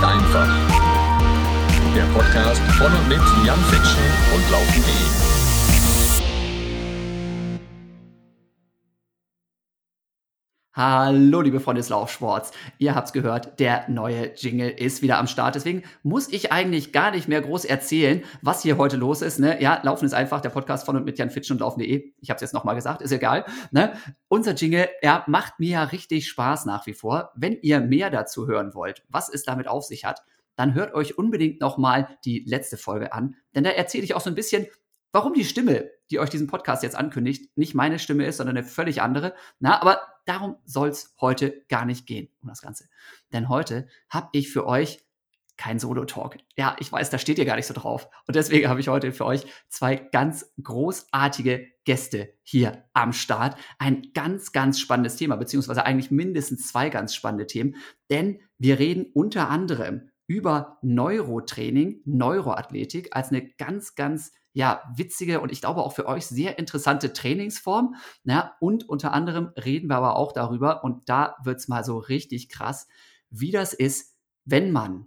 ist einfach. Der Podcast von und mit Jan Fitschen und Laufen.de. Hallo, liebe Freunde des Laufsports. Ihr habt's gehört, der neue Jingle ist wieder am Start. Deswegen muss ich eigentlich gar nicht mehr groß erzählen, was hier heute los ist. Ne? Ja, Laufen ist einfach der Podcast von und mit Jan Fitsch und Laufen.de. Ich habe es jetzt nochmal gesagt, ist egal. Ne? Unser Jingle, er macht mir ja richtig Spaß nach wie vor. Wenn ihr mehr dazu hören wollt, was es damit auf sich hat, dann hört euch unbedingt nochmal die letzte Folge an. Denn da erzähle ich auch so ein bisschen, warum die Stimme, die euch diesen Podcast jetzt ankündigt, nicht meine Stimme ist, sondern eine völlig andere. Na, aber darum soll es heute gar nicht gehen, um das Ganze. Denn heute habe ich für euch kein Solo-Talk. Ja, ich weiß, da steht ihr gar nicht so drauf. Und deswegen habe ich heute für euch zwei ganz großartige Gäste hier am Start. Ein ganz, ganz spannendes Thema, beziehungsweise eigentlich mindestens zwei ganz spannende Themen. Denn wir reden unter anderem über Neurotraining, Neuroathletik als eine ganz, ganz ja, witzige und ich glaube auch für euch sehr interessante Trainingsform. Ja, und unter anderem reden wir aber auch darüber, und da wird es mal so richtig krass, wie das ist, wenn man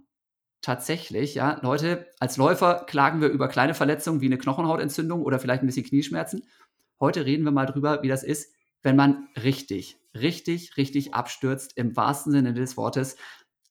tatsächlich, ja, Leute, als Läufer klagen wir über kleine Verletzungen wie eine Knochenhautentzündung oder vielleicht ein bisschen Knieschmerzen. Heute reden wir mal drüber, wie das ist, wenn man richtig, richtig, richtig abstürzt, im wahrsten Sinne des Wortes,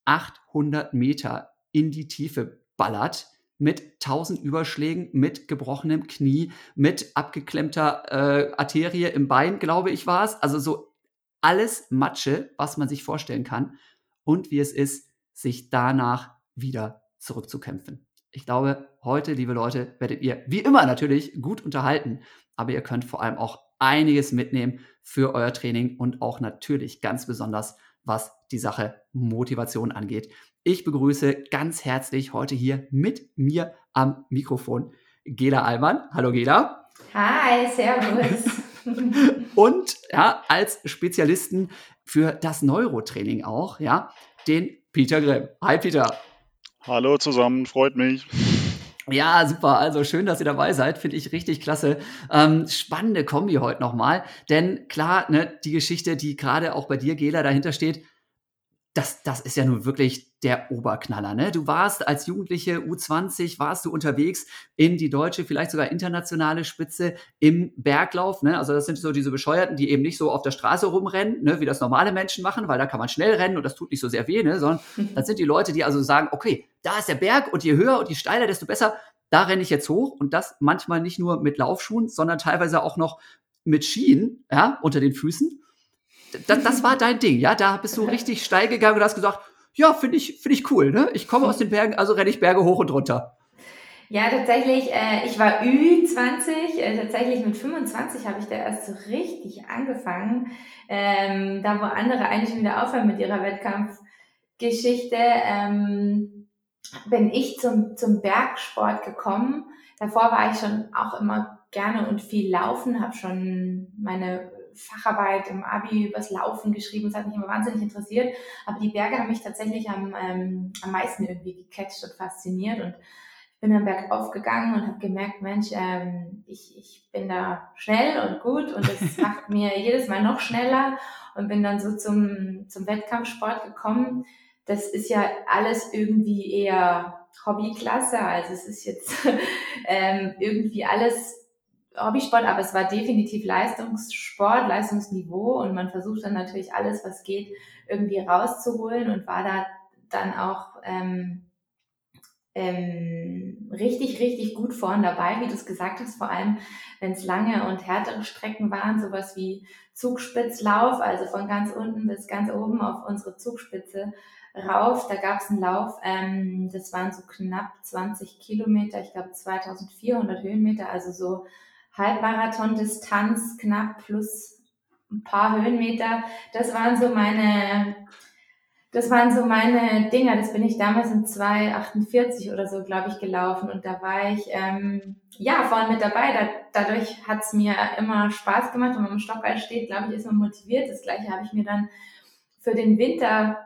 800 Meter in die Tiefe ballert mit 1000 Überschlägen, mit gebrochenem Knie, mit abgeklemmter äh, Arterie im Bein, glaube ich, war es. Also so alles Matsche, was man sich vorstellen kann und wie es ist, sich danach wieder zurückzukämpfen. Ich glaube, heute, liebe Leute, werdet ihr wie immer natürlich gut unterhalten, aber ihr könnt vor allem auch einiges mitnehmen für euer Training und auch natürlich ganz besonders, was die Sache Motivation angeht. Ich begrüße ganz herzlich heute hier mit mir am Mikrofon Gela Allmann. Hallo Gela. Hi, servus. Und ja, als Spezialisten für das Neurotraining auch, ja, den Peter Grimm. Hi Peter. Hallo zusammen, freut mich. Ja, super. Also schön, dass ihr dabei seid. Finde ich richtig klasse. Ähm, spannende Kombi heute nochmal. Denn klar, ne, die Geschichte, die gerade auch bei dir, Gela, dahinter steht, das, das ist ja nun wirklich der Oberknaller. Ne? Du warst als Jugendliche U20, warst du unterwegs in die deutsche, vielleicht sogar internationale Spitze im Berglauf. Ne? Also das sind so diese Bescheuerten, die eben nicht so auf der Straße rumrennen, ne? wie das normale Menschen machen, weil da kann man schnell rennen und das tut nicht so sehr weh, ne? sondern das sind die Leute, die also sagen, okay, da ist der Berg und je höher und je steiler, desto besser, da renne ich jetzt hoch und das manchmal nicht nur mit Laufschuhen, sondern teilweise auch noch mit Skien ja, unter den Füßen das, das war dein Ding, ja? Da bist du richtig steil gegangen und hast gesagt, ja, finde ich, finde ich cool, ne? Ich komme aus den Bergen, also renne ich Berge hoch und runter. Ja, tatsächlich, äh, ich war Ü20, äh, tatsächlich mit 25 habe ich da erst so richtig angefangen. Ähm, da wo andere eigentlich schon wieder aufhören mit ihrer Wettkampfgeschichte, ähm, bin ich zum, zum Bergsport gekommen. Davor war ich schon auch immer gerne und viel laufen, habe schon meine Facharbeit im Abi übers Laufen geschrieben. Das hat mich immer wahnsinnig interessiert. Aber die Berge haben mich tatsächlich am, ähm, am meisten irgendwie gecatcht und fasziniert. Und ich bin dann bergauf gegangen und habe gemerkt, Mensch, ähm, ich, ich bin da schnell und gut und es macht mir jedes Mal noch schneller und bin dann so zum, zum Wettkampfsport gekommen. Das ist ja alles irgendwie eher Hobbyklasse. Also es ist jetzt ähm, irgendwie alles Hobbysport, aber es war definitiv Leistungssport, Leistungsniveau und man versucht dann natürlich alles, was geht, irgendwie rauszuholen und war da dann auch ähm, ähm, richtig, richtig gut vorn dabei, wie du es gesagt hast, vor allem wenn es lange und härtere Strecken waren, sowas wie Zugspitzlauf, also von ganz unten bis ganz oben auf unsere Zugspitze rauf. Da gab es einen Lauf, ähm, das waren so knapp 20 Kilometer, ich glaube 2400 Höhenmeter, also so Halbmarathon-Distanz knapp plus ein paar Höhenmeter. Das waren so meine, das waren so meine Dinger. Das bin ich damals in 2,48 oder so, glaube ich, gelaufen. Und da war ich, ähm, ja, vorne mit dabei. Da, dadurch hat es mir immer Spaß gemacht. Wenn man im Stockball steht, glaube ich, ist man motiviert. Das gleiche habe ich mir dann für den Winter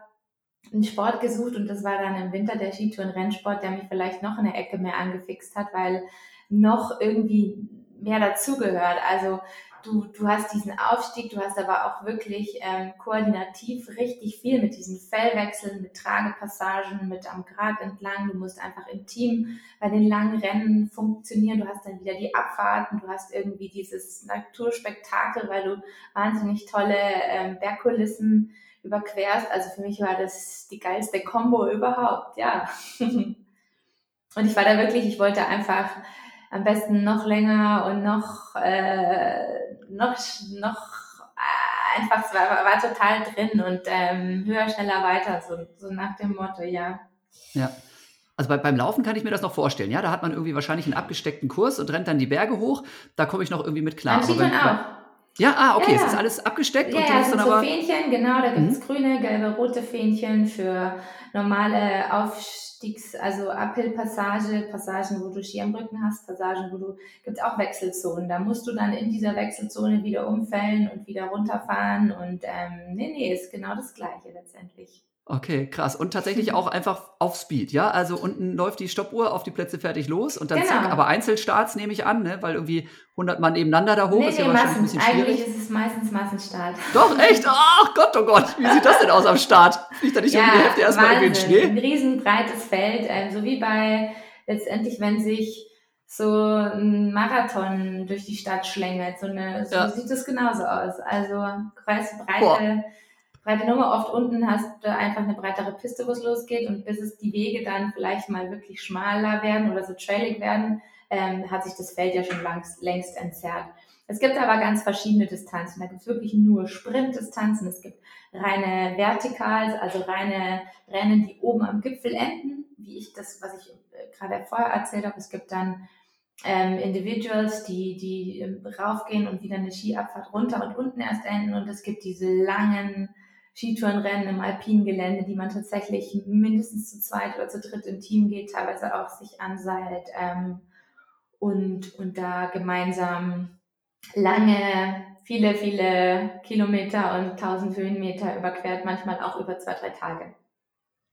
einen Sport gesucht und das war dann im Winter der Skitouren-Rennsport, der mich vielleicht noch eine Ecke mehr angefixt hat, weil noch irgendwie mehr dazugehört. Also du, du hast diesen Aufstieg, du hast aber auch wirklich ähm, koordinativ richtig viel mit diesen Fellwechseln, mit Tragepassagen, mit am Grat entlang. Du musst einfach im Team bei den langen Rennen funktionieren. Du hast dann wieder die Abfahrten, du hast irgendwie dieses Naturspektakel, weil du wahnsinnig tolle ähm, Bergkulissen überquerst. Also für mich war das die geilste Combo überhaupt, ja. Und ich war da wirklich, ich wollte einfach am besten noch länger und noch, äh, noch, noch äh, einfach, es war, war total drin und ähm, höher, schneller, weiter, so, so nach dem Motto, ja. Ja. Also bei, beim Laufen kann ich mir das noch vorstellen. Ja, da hat man irgendwie wahrscheinlich einen abgesteckten Kurs und rennt dann die Berge hoch. Da komme ich noch irgendwie mit klar. Aber beim, auch. Ja, ah, okay, ja, es ist alles abgesteckt. Ja, und ja, es sind so aber... Fähnchen, genau, da gibt es mhm. grüne, gelbe, rote Fähnchen für normale Aufstiegs Stiegs, also Uphill-Passage, Passagen, wo du Ski am Rücken hast, Passagen, wo du, gibt auch Wechselzonen. Da musst du dann in dieser Wechselzone wieder umfällen und wieder runterfahren und ähm, nee, nee, ist genau das Gleiche letztendlich. Okay, krass. Und tatsächlich auch einfach auf Speed, ja? Also unten läuft die Stoppuhr auf die Plätze fertig los und dann genau. zack, aber Einzelstarts nehme ich an, ne? weil irgendwie 100 Mann nebeneinander da hoch nee, ist nee, ja wahrscheinlich ein bisschen schwierig. Eigentlich ist es meistens Massenstart. Doch, echt? Ach Gott, oh Gott, wie sieht das denn aus am Start? Fliegt da nicht ja, irgendwie die Hälfte erstmal irgendwie in Schnee? ein riesenbreites Feld, äh, so wie bei letztendlich, wenn sich so ein Marathon durch die Stadt schlängelt. So, eine, so ja. sieht es genauso aus. Also breite, breite breite Nummer. Oft unten hast du einfach eine breitere Piste, wo es losgeht und bis es die Wege dann vielleicht mal wirklich schmaler werden oder so trailig werden, ähm, hat sich das Feld ja schon langs, längst entzerrt. Es gibt aber ganz verschiedene Distanzen. Da gibt es wirklich nur Sprintdistanzen. Es gibt reine Vertikals, also reine Rennen, die oben am Gipfel enden, wie ich das, was ich äh, gerade vorher erzählt habe. Es gibt dann ähm, Individuals, die, die ähm, raufgehen und wieder eine Skiabfahrt runter und unten erst enden. Und es gibt diese langen Skitourenrennen im alpinen Gelände, die man tatsächlich mindestens zu zweit oder zu dritt im Team geht, teilweise auch sich anseilt ähm, und, und da gemeinsam lange, viele, viele Kilometer und tausend Höhenmeter überquert, manchmal auch über zwei, drei Tage.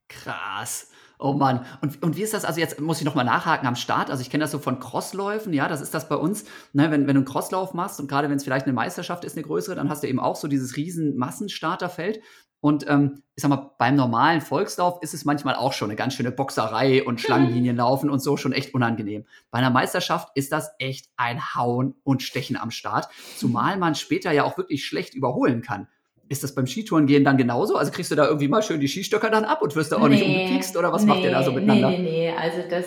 Krass. Oh Mann. Und, und wie ist das? Also jetzt muss ich nochmal nachhaken am Start. Also ich kenne das so von Crossläufen. Ja, das ist das bei uns. Ne, wenn, wenn du einen Crosslauf machst und gerade wenn es vielleicht eine Meisterschaft ist, eine größere, dann hast du eben auch so dieses riesen Massenstarterfeld. Und ähm, ich sag mal, beim normalen Volkslauf ist es manchmal auch schon eine ganz schöne Boxerei und Schlangenlinien laufen und so schon echt unangenehm. Bei einer Meisterschaft ist das echt ein Hauen und Stechen am Start, zumal man später ja auch wirklich schlecht überholen kann. Ist das beim Skitourengehen dann genauso? Also kriegst du da irgendwie mal schön die Skistöcker dann ab und wirst da auch nee, nicht umgepiekst oder was nee, macht ihr da so miteinander? Nee, nee, nee, also das,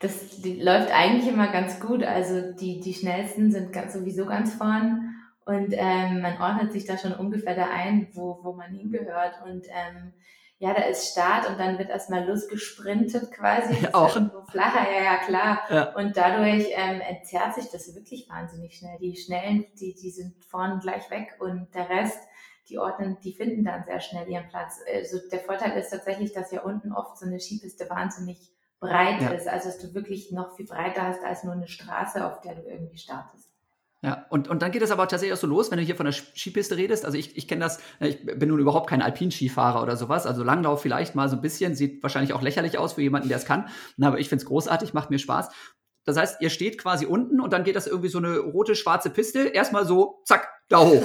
das läuft eigentlich immer ganz gut. Also die, die schnellsten sind ganz, sowieso ganz vorn und ähm, man ordnet sich da schon ungefähr da ein, wo, wo man hingehört und ähm, ja, da ist Start und dann wird erstmal losgesprintet quasi. Auch. Flacher, ja, ja, klar. Ja. Und dadurch ähm, entzerrt sich das wirklich wahnsinnig schnell. Die Schnellen, die, die sind vorne gleich weg und der Rest, die ordnen, die finden dann sehr schnell ihren Platz. Also der Vorteil ist tatsächlich, dass ja unten oft so eine Skipiste wahnsinnig breit ja. ist, also dass du wirklich noch viel breiter hast als nur eine Straße, auf der du irgendwie startest. Ja, und, und dann geht es aber tatsächlich auch so los, wenn du hier von der Skipiste redest. Also ich, ich kenne das, ich bin nun überhaupt kein Alpinskifahrer oder sowas. Also Langlauf vielleicht mal so ein bisschen, sieht wahrscheinlich auch lächerlich aus für jemanden, der es kann. Aber ich finde es großartig, macht mir Spaß. Das heißt, ihr steht quasi unten und dann geht das irgendwie so eine rote, schwarze Piste. Erstmal so, zack, da hoch.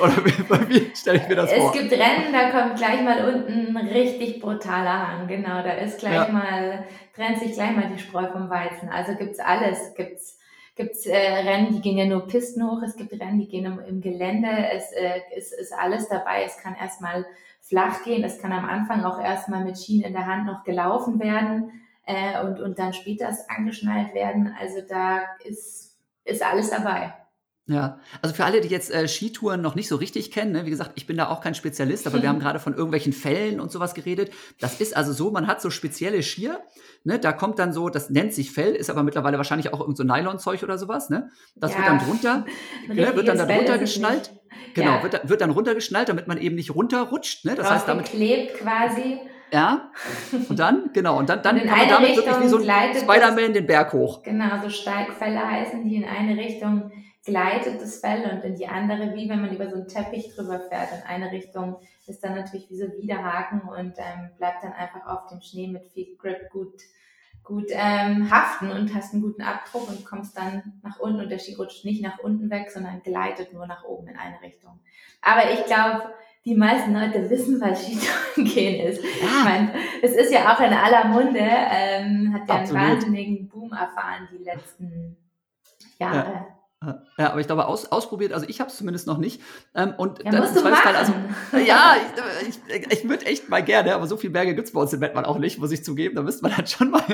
Oder wie, wie stelle ich mir das es vor? Es gibt Rennen, da kommt gleich mal unten ein richtig brutaler Hang. Genau, da ist gleich ja. mal, trennt sich gleich mal die Spreu vom Weizen. Also gibt's alles. Gibt's gibt's äh, Rennen, die gehen ja nur Pisten hoch. Es gibt Rennen, die gehen im, im Gelände. Es äh, ist, ist alles dabei. Es kann erstmal flach gehen. Es kann am Anfang auch erstmal mit Schienen in der Hand noch gelaufen werden äh, und, und dann später es angeschnallt werden. Also da ist, ist alles dabei. Ja, also für alle, die jetzt äh, Skitouren noch nicht so richtig kennen, ne, wie gesagt, ich bin da auch kein Spezialist, aber wir haben gerade von irgendwelchen Fällen und sowas geredet. Das ist also so, man hat so spezielle Skier, ne, da kommt dann so, das nennt sich Fell, ist aber mittlerweile wahrscheinlich auch irgend so Nylonzeug oder sowas, ne? Das ja, wird dann drunter, ne, wird dann da drunter geschnallt. Genau, ja. wird, wird dann runtergeschnallt, damit man eben nicht runterrutscht, ne? Das heißt, damit klebt quasi. Ja, und dann, genau, und dann, dann und kann man damit Richtung wirklich wie so ein Spider-Man den Berg hoch. Genau, so Steigfälle heißen, die in eine Richtung gleitet das Fell und in die andere, wie wenn man über so einen Teppich drüber fährt. In eine Richtung ist dann natürlich wie so Widerhaken und ähm, bleibt dann einfach auf dem Schnee mit viel Grip gut gut ähm, haften und hast einen guten Abdruck und kommst dann nach unten und der Ski rutscht nicht nach unten weg, sondern gleitet nur nach oben in eine Richtung. Aber ich glaube, die meisten Leute wissen, was Skitouren gehen ist. Ja. Ich meine, es ist ja auch in aller Munde, ähm, hat ja einen wahnsinnigen Boom erfahren die letzten Jahre. Ja. Ja, aber ich glaube, aus, ausprobiert, also ich habe es zumindest noch nicht. Ähm, und ja, dann musst du machen. also ja, ich, ich, ich würde echt mal gerne, aber so viele Berge gibt es bei uns in Bettmann auch nicht, muss ich zugeben. Da müsste man dann schon mal,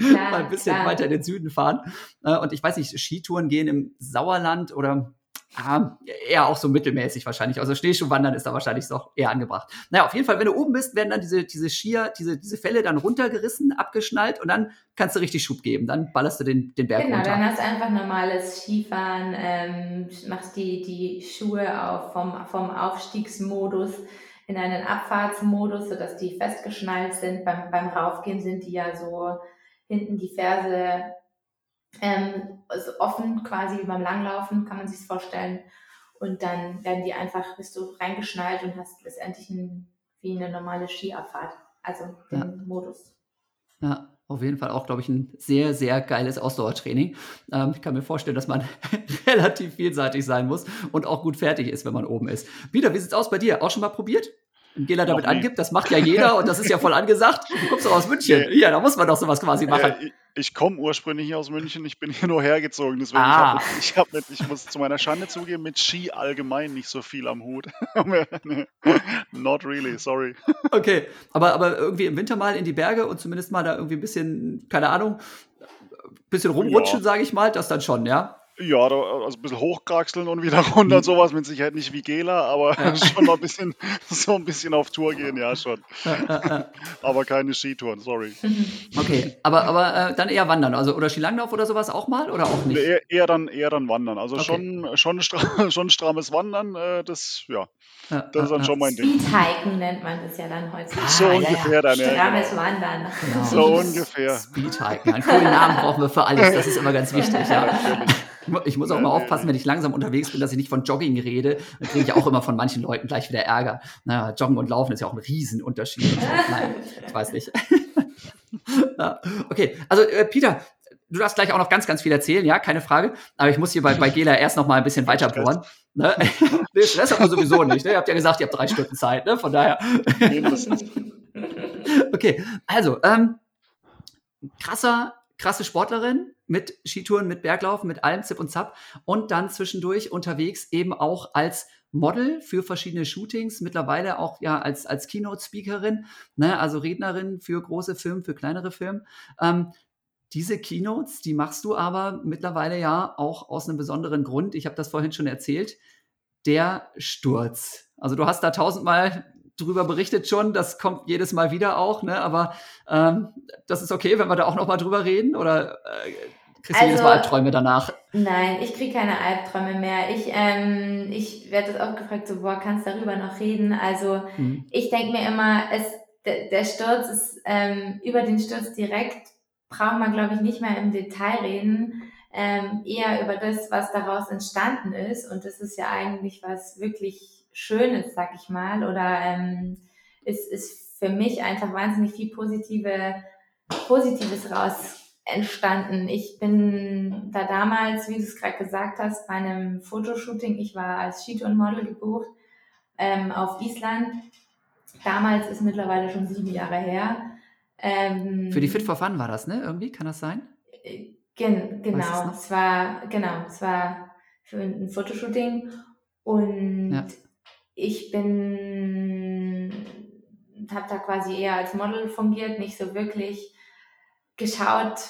ja, mal ein bisschen klar. weiter in den Süden fahren. Äh, und ich weiß nicht, Skitouren gehen im Sauerland oder Ah, eher auch so mittelmäßig wahrscheinlich. Also Schneeschuhwandern ist da wahrscheinlich noch eher angebracht. Naja, auf jeden Fall, wenn du oben bist, werden dann diese, diese Skier, diese, diese Fälle dann runtergerissen, abgeschnallt und dann kannst du richtig Schub geben. Dann ballerst du den, den Berg genau, runter. Genau, dann hast du einfach normales Skifahren, ähm, machst die, die Schuhe auf vom, vom Aufstiegsmodus in einen Abfahrtsmodus, sodass die festgeschnallt sind. Beim, beim Raufgehen sind die ja so hinten die Ferse ähm, also offen quasi wie beim Langlaufen, kann man sich vorstellen. Und dann werden die einfach, bist du reingeschnallt und hast letztendlich ein, wie eine normale Skiabfahrt, also den ja. Modus. Ja, auf jeden Fall auch, glaube ich, ein sehr, sehr geiles Ausdauertraining. Ähm, ich kann mir vorstellen, dass man relativ vielseitig sein muss und auch gut fertig ist, wenn man oben ist. Peter, wie sieht's aus bei dir? Auch schon mal probiert? Wenn Gela damit angibt, das macht ja jeder und das ist ja voll angesagt. Du kommst doch aus München. Ja, da muss man doch sowas quasi machen. Ja, ich komme ursprünglich aus München, ich bin hier nur hergezogen, deswegen ah. ich, hab ich, hab mit, ich muss zu meiner Schande zugeben, mit Ski allgemein nicht so viel am Hut. Not really, sorry. Okay, aber, aber irgendwie im Winter mal in die Berge und zumindest mal da irgendwie ein bisschen, keine Ahnung, bisschen rumrutschen, ja. sage ich mal, das dann schon, ja? Ja, da, also ein bisschen hochkraxeln und wieder runter und mhm. sowas, mit Sicherheit nicht wie Gela, aber schon mal ein bisschen, so ein bisschen auf Tour gehen, ja schon. aber keine Skitouren, sorry. Okay, aber, aber äh, dann eher wandern, also oder Skilanglauf oder sowas auch mal oder auch nicht? Eher, eher dann, eher dann wandern, also okay. schon, schon, stra schon strammes Wandern, äh, das, ja, das ist dann schon mein Ding. Speedhiken nennt man das ja dann heute. so ah, ungefähr ja, ja. dann, ja. Strammes genau. Wandern. Genau. So ungefähr. Speedhiken, einen coolen Namen brauchen wir für alles, das ist immer ganz wichtig, ja. Ich muss auch mal aufpassen, wenn ich langsam unterwegs bin, dass ich nicht von Jogging rede. Dann kriege ich auch immer von manchen Leuten gleich wieder Ärger. Naja, Joggen und Laufen ist ja auch ein Riesenunterschied. Nein, ich weiß nicht. okay, also äh, Peter, du darfst gleich auch noch ganz, ganz viel erzählen, ja, keine Frage. Aber ich muss hier bei, bei Gela erst noch mal ein bisschen weiter bohren. Ne? nee, Stress hat man sowieso nicht. Ne? Ihr habt ja gesagt, ihr habt drei Stunden Zeit, ne? Von daher. okay, also, ähm, krasser, krasse Sportlerin, mit Skitouren, mit Berglaufen, mit allem Zip und Zap und dann zwischendurch unterwegs eben auch als Model für verschiedene Shootings, mittlerweile auch ja als, als Keynote-Speakerin, ne, also Rednerin für große Filme, für kleinere Filme. Ähm, diese Keynotes, die machst du aber mittlerweile ja auch aus einem besonderen Grund. Ich habe das vorhin schon erzählt. Der Sturz. Also du hast da tausendmal drüber berichtet schon, das kommt jedes Mal wieder auch, ne? aber ähm, das ist okay, wenn wir da auch noch mal drüber reden oder äh, Kriegst du also, jedes Mal Albträume danach? Nein, ich kriege keine Albträume mehr. Ich, ähm, ich werde das auch gefragt, so, boah, kannst darüber noch reden? Also mhm. ich denke mir immer, es, der, der Sturz ist, ähm, über den Sturz direkt braucht man, glaube ich, nicht mehr im Detail reden. Ähm, eher über das, was daraus entstanden ist. Und das ist ja eigentlich was wirklich Schönes, sag ich mal. Oder ähm, ist, ist für mich einfach wahnsinnig viel positive, Positives raus entstanden. Ich bin da damals, wie du es gerade gesagt hast, bei einem Fotoshooting, ich war als Skitourenmodel gebucht ähm, auf Island. Damals ist mittlerweile schon sieben Jahre her. Ähm, Für die Fit for Fun war das, ne? Irgendwie, kann das sein? Gen genau, es war, genau, es war für ein Fotoshooting und ja. Ich bin, habe da quasi eher als Model fungiert, nicht so wirklich geschaut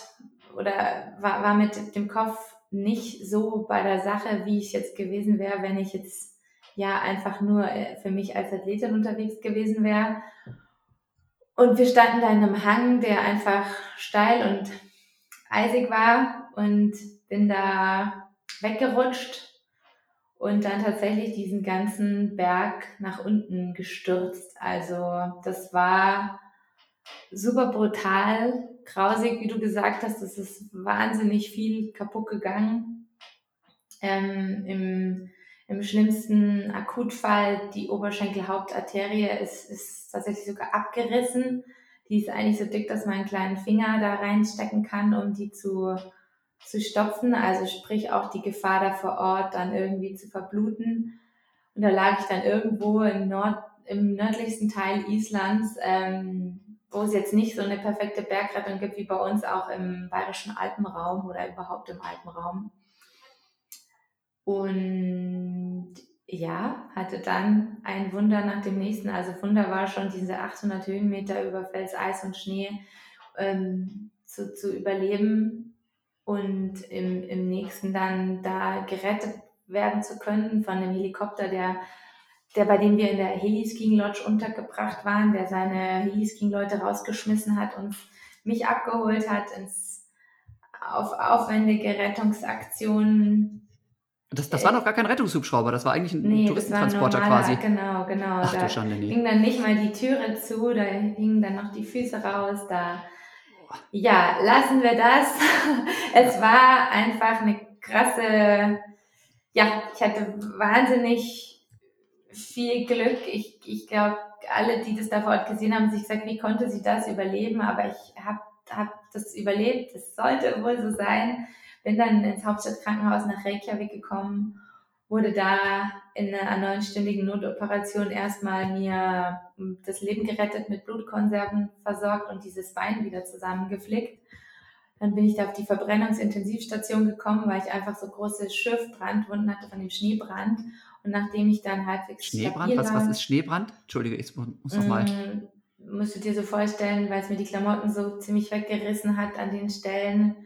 oder war, war mit dem Kopf nicht so bei der Sache, wie ich jetzt gewesen wäre, wenn ich jetzt ja einfach nur äh, für mich als Athletin unterwegs gewesen wäre. Und wir standen da in einem Hang, der einfach steil und eisig war und bin da weggerutscht und dann tatsächlich diesen ganzen Berg nach unten gestürzt. Also das war super brutal, grausig, wie du gesagt hast. Es ist wahnsinnig viel kaputt gegangen. Ähm, im, Im schlimmsten Akutfall, die Oberschenkelhauptarterie ist, ist tatsächlich sogar abgerissen. Die ist eigentlich so dick, dass man einen kleinen Finger da reinstecken kann, um die zu, zu stopfen. Also sprich auch die Gefahr da vor Ort dann irgendwie zu verbluten. Und da lag ich dann irgendwo im, Nord, im nördlichsten Teil Islands, ähm, wo es jetzt nicht so eine perfekte Bergrettung gibt wie bei uns auch im bayerischen Alpenraum oder überhaupt im Alpenraum. Und ja, hatte dann ein Wunder nach dem nächsten. Also Wunder war schon diese 800 Höhenmeter über Fels, Eis und Schnee ähm, zu, zu überleben und im, im nächsten dann da gerettet werden zu können von einem Helikopter, der, der bei dem wir in der Heliskiing Lodge untergebracht waren, der seine Heliskiing Leute rausgeschmissen hat und mich abgeholt hat ins auf aufwendige Rettungsaktionen das, das war noch gar kein Rettungshubschrauber, das war eigentlich ein nee, Touristentransporter quasi. Genau, genau. Ach da du Schande, nee. ging dann nicht mal die Türe zu, da hingen dann noch die Füße raus, da. Ja, lassen wir das. es war einfach eine krasse, ja, ich hatte wahnsinnig viel Glück. Ich, ich glaube, alle, die das da vor Ort gesehen haben, sich gesagt, wie konnte sie das überleben? Aber ich habe hab das überlebt. Es sollte wohl so sein bin dann ins Hauptstadtkrankenhaus nach Reykjavik gekommen, wurde da in einer neunstündigen Notoperation erstmal mir das Leben gerettet, mit Blutkonserven versorgt und dieses Bein wieder zusammengeflickt. Dann bin ich da auf die Verbrennungsintensivstation gekommen, weil ich einfach so große Schürfbrandwunden hatte von dem Schneebrand. Und nachdem ich dann halbwegs Schneebrand, was, was ist Schneebrand? Entschuldige, ich muss nochmal. Mm, musst du dir so vorstellen, weil es mir die Klamotten so ziemlich weggerissen hat an den Stellen,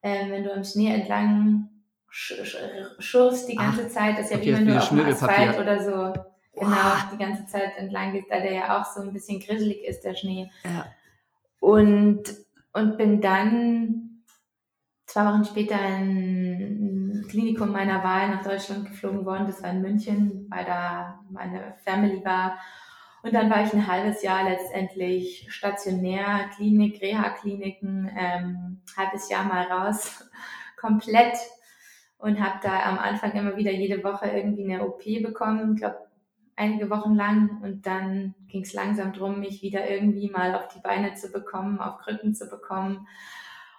äh, wenn du im Schnee entlang schurfst die ganze Ach, Zeit, das ist ja okay, wie wenn du auf dem Asphalt oder so genau wow. die ganze Zeit entlang gehst, da der ja auch so ein bisschen grisselig ist, der Schnee. Ja. Und, und bin dann zwei Wochen später in ein Klinikum meiner Wahl nach Deutschland geflogen worden. Das war in München, weil da meine Family war. Und dann war ich ein halbes Jahr letztendlich stationär, Klinik, Reha-Kliniken, ähm, halbes Jahr mal raus, komplett und habe da am Anfang immer wieder jede Woche irgendwie eine OP bekommen, ich glaube einige Wochen lang. Und dann ging es langsam drum, mich wieder irgendwie mal auf die Beine zu bekommen, auf Krücken zu bekommen.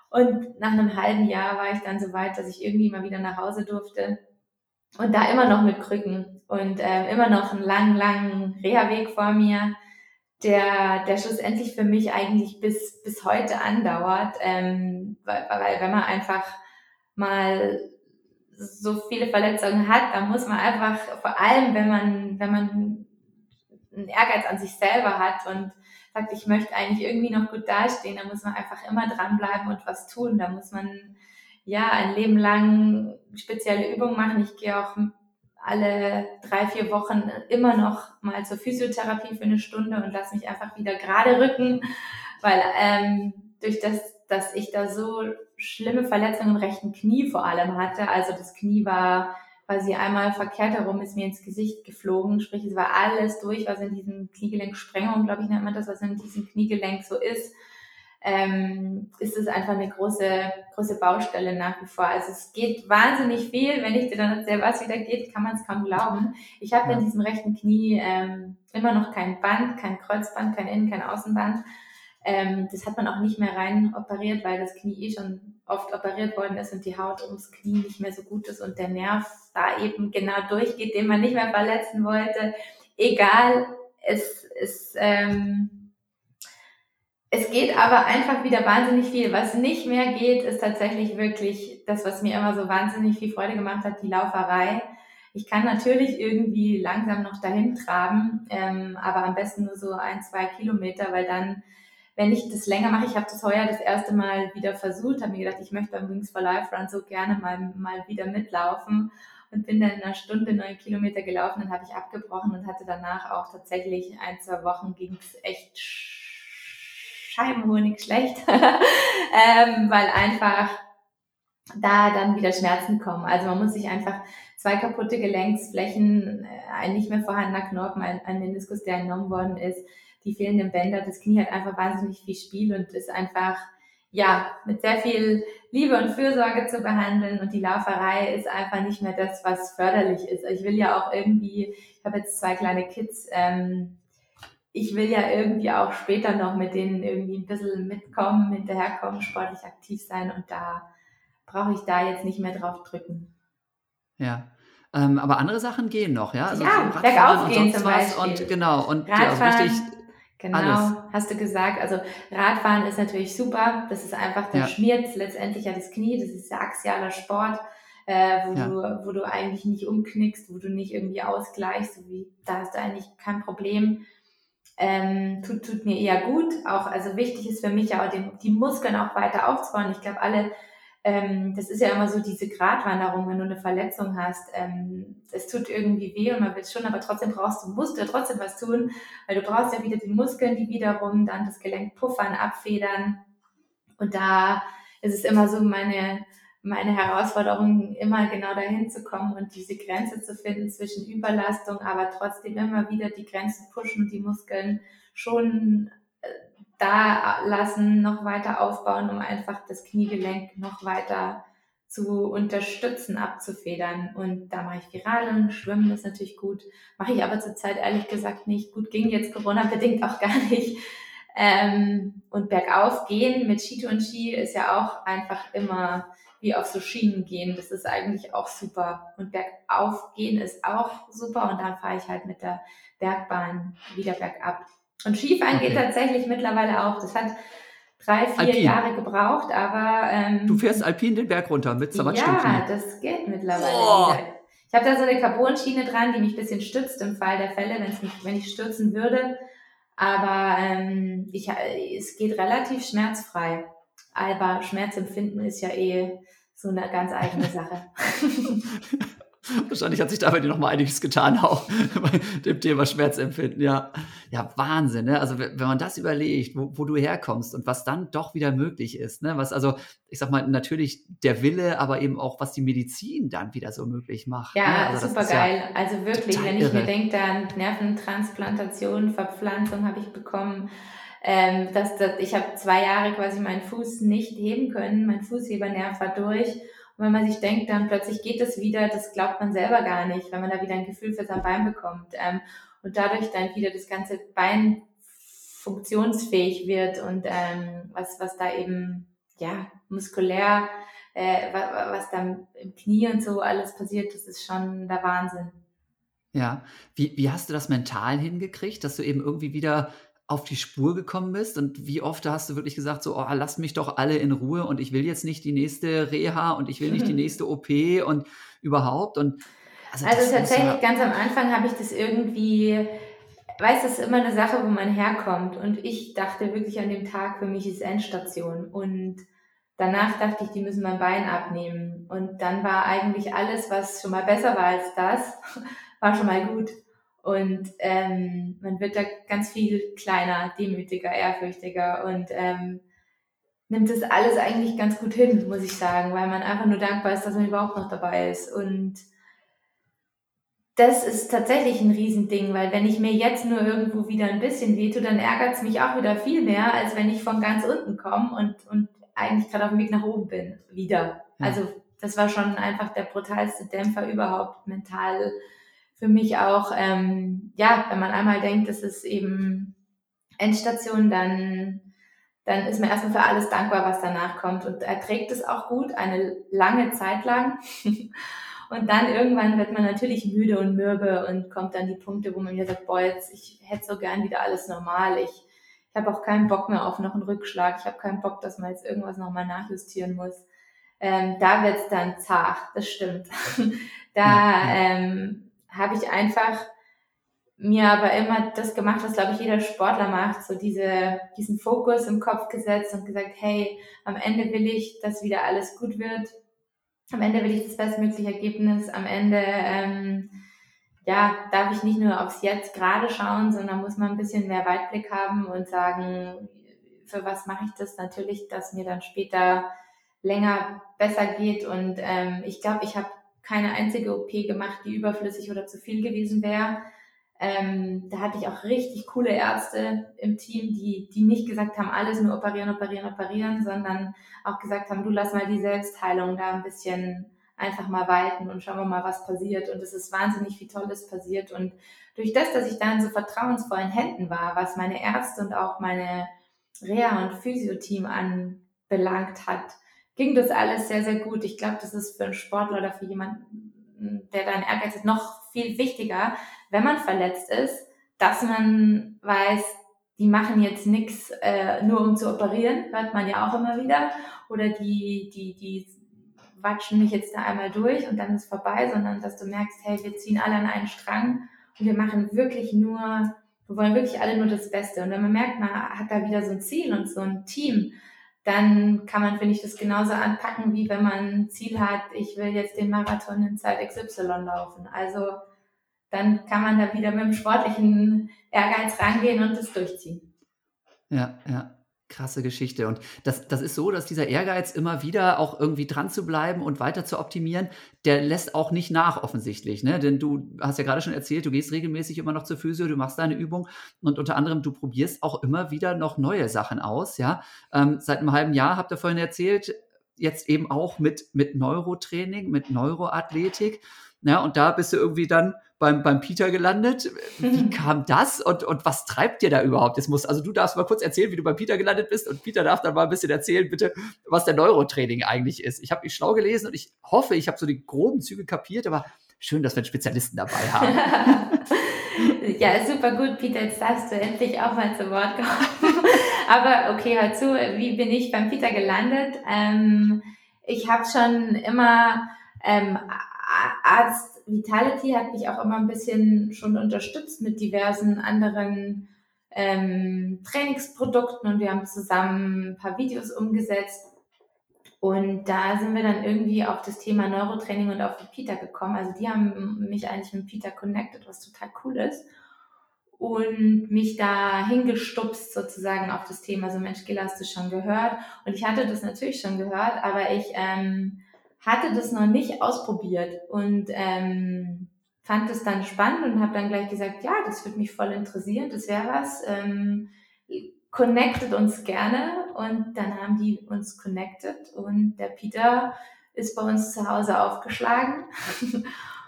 Und nach einem halben Jahr war ich dann so weit, dass ich irgendwie mal wieder nach Hause durfte. Und da immer noch mit Krücken. Und äh, immer noch einen langen, langen Reha-Weg vor mir, der, der schlussendlich für mich eigentlich bis, bis heute andauert, ähm, weil, weil wenn man einfach mal so viele Verletzungen hat, dann muss man einfach, vor allem wenn man, wenn man einen Ehrgeiz an sich selber hat und sagt, ich möchte eigentlich irgendwie noch gut dastehen, dann muss man einfach immer dranbleiben und was tun. Da muss man ja ein Leben lang spezielle Übungen machen. Ich gehe auch alle drei, vier Wochen immer noch mal zur Physiotherapie für eine Stunde und lasse mich einfach wieder gerade rücken, weil ähm, durch das, dass ich da so schlimme Verletzungen im rechten Knie vor allem hatte, also das Knie war quasi einmal verkehrt herum, ist mir ins Gesicht geflogen, sprich es war alles durch, was in diesem Kniegelenk-Sprengung, glaube ich, nennt man das, was in diesem Kniegelenk so ist ähm, ist es einfach eine große, große Baustelle nach wie vor. Also es geht wahnsinnig viel. Wenn ich dir dann erzähle, was wieder geht, kann man es kaum glauben. Ich habe ja. in diesem rechten Knie ähm, immer noch kein Band, kein Kreuzband, kein Innen-, kein Außenband. Ähm, das hat man auch nicht mehr rein operiert, weil das Knie eh schon oft operiert worden ist und die Haut ums Knie nicht mehr so gut ist und der Nerv da eben genau durchgeht, den man nicht mehr verletzen wollte. Egal, es ist... Ähm, es geht aber einfach wieder wahnsinnig viel. Was nicht mehr geht, ist tatsächlich wirklich das, was mir immer so wahnsinnig viel Freude gemacht hat, die Lauferei. Ich kann natürlich irgendwie langsam noch dahin traben, ähm, aber am besten nur so ein, zwei Kilometer, weil dann, wenn ich das länger mache, ich habe das heuer das erste Mal wieder versucht, habe mir gedacht, ich möchte beim Wings for Life Run so gerne mal, mal wieder mitlaufen und bin dann in einer Stunde neun Kilometer gelaufen, dann habe ich abgebrochen und hatte danach auch tatsächlich ein, zwei Wochen ging es echt Scheibenhonig schlecht, ähm, weil einfach da dann wieder Schmerzen kommen. Also man muss sich einfach zwei kaputte Gelenksflächen, äh, ein nicht mehr vorhandener Knorpel, ein, ein Meniskus, der entnommen worden ist, die fehlenden Bänder, das Knie hat einfach wahnsinnig viel Spiel und ist einfach ja mit sehr viel Liebe und Fürsorge zu behandeln und die Lauferei ist einfach nicht mehr das, was förderlich ist. Ich will ja auch irgendwie, ich habe jetzt zwei kleine Kids, ähm, ich will ja irgendwie auch später noch mit denen irgendwie ein bisschen mitkommen, hinterherkommen, sportlich aktiv sein und da brauche ich da jetzt nicht mehr drauf drücken. Ja. Ähm, aber andere Sachen gehen noch, ja? Also ja, bergauf gehen zum Beispiel. Und genau, und Radfahren, ja, richtig genau, alles. hast du gesagt. Also Radfahren ist natürlich super. Das ist einfach, da ja. schmiert letztendlich ja das Knie. Das ist ja axialer Sport, äh, wo, ja. du, wo du eigentlich nicht umknickst, wo du nicht irgendwie ausgleichst. So wie, da hast du eigentlich kein Problem. Ähm, tut, tut mir eher gut. Auch, also wichtig ist für mich ja auch den, die Muskeln auch weiter aufzubauen. Ich glaube, alle ähm, das ist ja immer so diese Gratwanderung, wenn du eine Verletzung hast. Ähm, es tut irgendwie weh und man will schon, aber trotzdem brauchst du, musst du ja trotzdem was tun, weil du brauchst ja wieder die Muskeln, die wiederum dann das Gelenk puffern, abfedern. Und da ist es immer so meine, meine Herausforderung, immer genau dahin zu kommen und diese Grenze zu finden zwischen Überlastung, aber trotzdem immer wieder die Grenzen pushen und die Muskeln schon da lassen, noch weiter aufbauen, um einfach das Kniegelenk noch weiter zu unterstützen, abzufedern. Und da mache ich viel Radeln, Schwimmen ist natürlich gut. Mache ich aber zurzeit ehrlich gesagt nicht. Gut, ging jetzt Corona-bedingt auch gar nicht. Ähm, und bergauf gehen mit Skito und Ski ist ja auch einfach immer wie auf so Schienen gehen. Das ist eigentlich auch super. Und bergauf gehen ist auch super. Und dann fahre ich halt mit der Bergbahn wieder bergab. Und Skifahren okay. geht tatsächlich mittlerweile auch. Das hat drei, vier Alpin. Jahre gebraucht, aber. Ähm, du fährst alpin den Berg runter mit Sabbatstufen. Ja, das geht mittlerweile. Oh. Ich habe da so eine Carbon-Schiene dran, die mich ein bisschen stützt im Fall der Fälle, mich, wenn ich stürzen würde. Aber ähm, ich, es geht relativ schmerzfrei. Aber Schmerzempfinden ist ja eh so eine ganz eigene Sache. Wahrscheinlich hat sich da bei dir noch mal einiges getan, auch bei dem Thema Schmerzempfinden. Ja, ja Wahnsinn. Ne? Also wenn man das überlegt, wo, wo, du herkommst und was dann doch wieder möglich ist, ne? was also, ich sag mal, natürlich der Wille, aber eben auch, was die Medizin dann wieder so möglich macht. Ja, ne? also super geil. Ja also wirklich, wenn ich irre. mir denke, dann Nerventransplantation, Verpflanzung habe ich bekommen. Ähm, dass, dass, ich habe zwei Jahre quasi meinen Fuß nicht heben können, mein Fußhebernerv war durch und wenn man sich denkt, dann plötzlich geht es wieder, das glaubt man selber gar nicht, wenn man da wieder ein Gefühl für sein Bein bekommt. Ähm, und dadurch dann wieder das ganze Bein funktionsfähig wird und ähm, was, was da eben, ja, muskulär, äh, was dann im Knie und so alles passiert, das ist schon der Wahnsinn. Ja, wie, wie hast du das mental hingekriegt, dass du eben irgendwie wieder auf die Spur gekommen bist? Und wie oft hast du wirklich gesagt, so, oh, lasst mich doch alle in Ruhe und ich will jetzt nicht die nächste Reha und ich will nicht die nächste OP und überhaupt? Und also, also tatsächlich ja ganz am Anfang habe ich das irgendwie, weiß, das ist immer eine Sache, wo man herkommt. Und ich dachte wirklich an dem Tag, für mich ist Endstation. Und danach dachte ich, die müssen mein Bein abnehmen. Und dann war eigentlich alles, was schon mal besser war als das, war schon mal gut. Und ähm, man wird da ganz viel kleiner, demütiger, ehrfürchtiger und ähm, nimmt das alles eigentlich ganz gut hin, muss ich sagen, weil man einfach nur dankbar ist, dass man überhaupt noch dabei ist. Und das ist tatsächlich ein Riesending, weil wenn ich mir jetzt nur irgendwo wieder ein bisschen wehtue, dann ärgert es mich auch wieder viel mehr, als wenn ich von ganz unten komme und, und eigentlich gerade auf dem Weg nach oben bin, wieder. Ja. Also das war schon einfach der brutalste Dämpfer überhaupt mental für mich auch, ähm, ja, wenn man einmal denkt, es ist eben Endstation, dann, dann ist man erstmal für alles dankbar, was danach kommt und erträgt es auch gut, eine lange Zeit lang. und dann irgendwann wird man natürlich müde und mürbe und kommt dann die Punkte, wo man mir sagt, boah, jetzt, ich hätte so gern wieder alles normal. Ich, ich habe auch keinen Bock mehr auf noch einen Rückschlag. Ich habe keinen Bock, dass man jetzt irgendwas nochmal nachjustieren muss. Ähm, da wird's dann zart, das stimmt. da ähm, habe ich einfach mir aber immer das gemacht, was glaube ich jeder Sportler macht, so diese, diesen Fokus im Kopf gesetzt und gesagt, hey, am Ende will ich, dass wieder alles gut wird. Am Ende will ich das bestmögliche Ergebnis. Am Ende, ähm, ja, darf ich nicht nur aufs Jetzt gerade schauen, sondern muss man ein bisschen mehr Weitblick haben und sagen, für was mache ich das? Natürlich, dass mir dann später länger besser geht. Und ähm, ich glaube, ich habe keine einzige OP gemacht, die überflüssig oder zu viel gewesen wäre. Ähm, da hatte ich auch richtig coole Ärzte im Team, die, die nicht gesagt haben, alles nur operieren, operieren, operieren, sondern auch gesagt haben, du lass mal die Selbstheilung da ein bisschen einfach mal weiten und schauen wir mal, was passiert. Und es ist wahnsinnig viel Tolles passiert. Und durch das, dass ich da in so vertrauensvollen Händen war, was meine Ärzte und auch meine Reha- und Physio-Team anbelangt hat, ging das alles sehr, sehr gut. Ich glaube, das ist für einen Sportler oder für jemanden, der da einen Ehrgeiz hat, noch viel wichtiger, wenn man verletzt ist, dass man weiß, die machen jetzt nichts äh, nur um zu operieren, hört man ja auch immer wieder. Oder die, die, die watschen mich jetzt da einmal durch und dann ist vorbei, sondern dass du merkst, hey, wir ziehen alle an einen Strang und wir machen wirklich nur, wir wollen wirklich alle nur das Beste. Und wenn man merkt, man hat da wieder so ein Ziel und so ein Team, dann kann man, finde ich, das genauso anpacken, wie wenn man ein Ziel hat, ich will jetzt den Marathon in Zeit XY laufen. Also dann kann man da wieder mit dem sportlichen Ehrgeiz rangehen und das durchziehen. Ja, ja. Krasse Geschichte. Und das, das ist so, dass dieser Ehrgeiz, immer wieder auch irgendwie dran zu bleiben und weiter zu optimieren, der lässt auch nicht nach, offensichtlich. Ne? Denn du hast ja gerade schon erzählt, du gehst regelmäßig immer noch zur Physio, du machst deine Übung und unter anderem, du probierst auch immer wieder noch neue Sachen aus. Ja? Ähm, seit einem halben Jahr, habt ihr vorhin erzählt, jetzt eben auch mit, mit Neurotraining, mit Neuroathletik. Ja, und da bist du irgendwie dann beim, beim Peter gelandet. Wie kam das und, und was treibt dir da überhaupt? Das muss, also du darfst mal kurz erzählen, wie du beim Peter gelandet bist und Peter darf dann mal ein bisschen erzählen, bitte, was der Neurotraining eigentlich ist. Ich habe mich schlau gelesen und ich hoffe, ich habe so die groben Züge kapiert, aber schön, dass wir einen Spezialisten dabei haben. ja, super gut, Peter. Jetzt darfst du endlich auch mal zu Wort kommen. aber okay, hör zu, wie bin ich beim Peter gelandet? Ähm, ich habe schon immer ähm, Arzt Vitality hat mich auch immer ein bisschen schon unterstützt mit diversen anderen ähm, Trainingsprodukten und wir haben zusammen ein paar Videos umgesetzt. Und da sind wir dann irgendwie auf das Thema Neurotraining und auf die Peter gekommen. Also die haben mich eigentlich mit Peter connected, was total cool ist. Und mich da hingestupst sozusagen auf das Thema. So, Mensch, Gila, hast du schon gehört? Und ich hatte das natürlich schon gehört, aber ich ähm, hatte das noch nicht ausprobiert und ähm, fand es dann spannend und habe dann gleich gesagt, ja, das würde mich voll interessieren, das wäre was. Ähm, connected uns gerne und dann haben die uns connected und der Peter ist bei uns zu Hause aufgeschlagen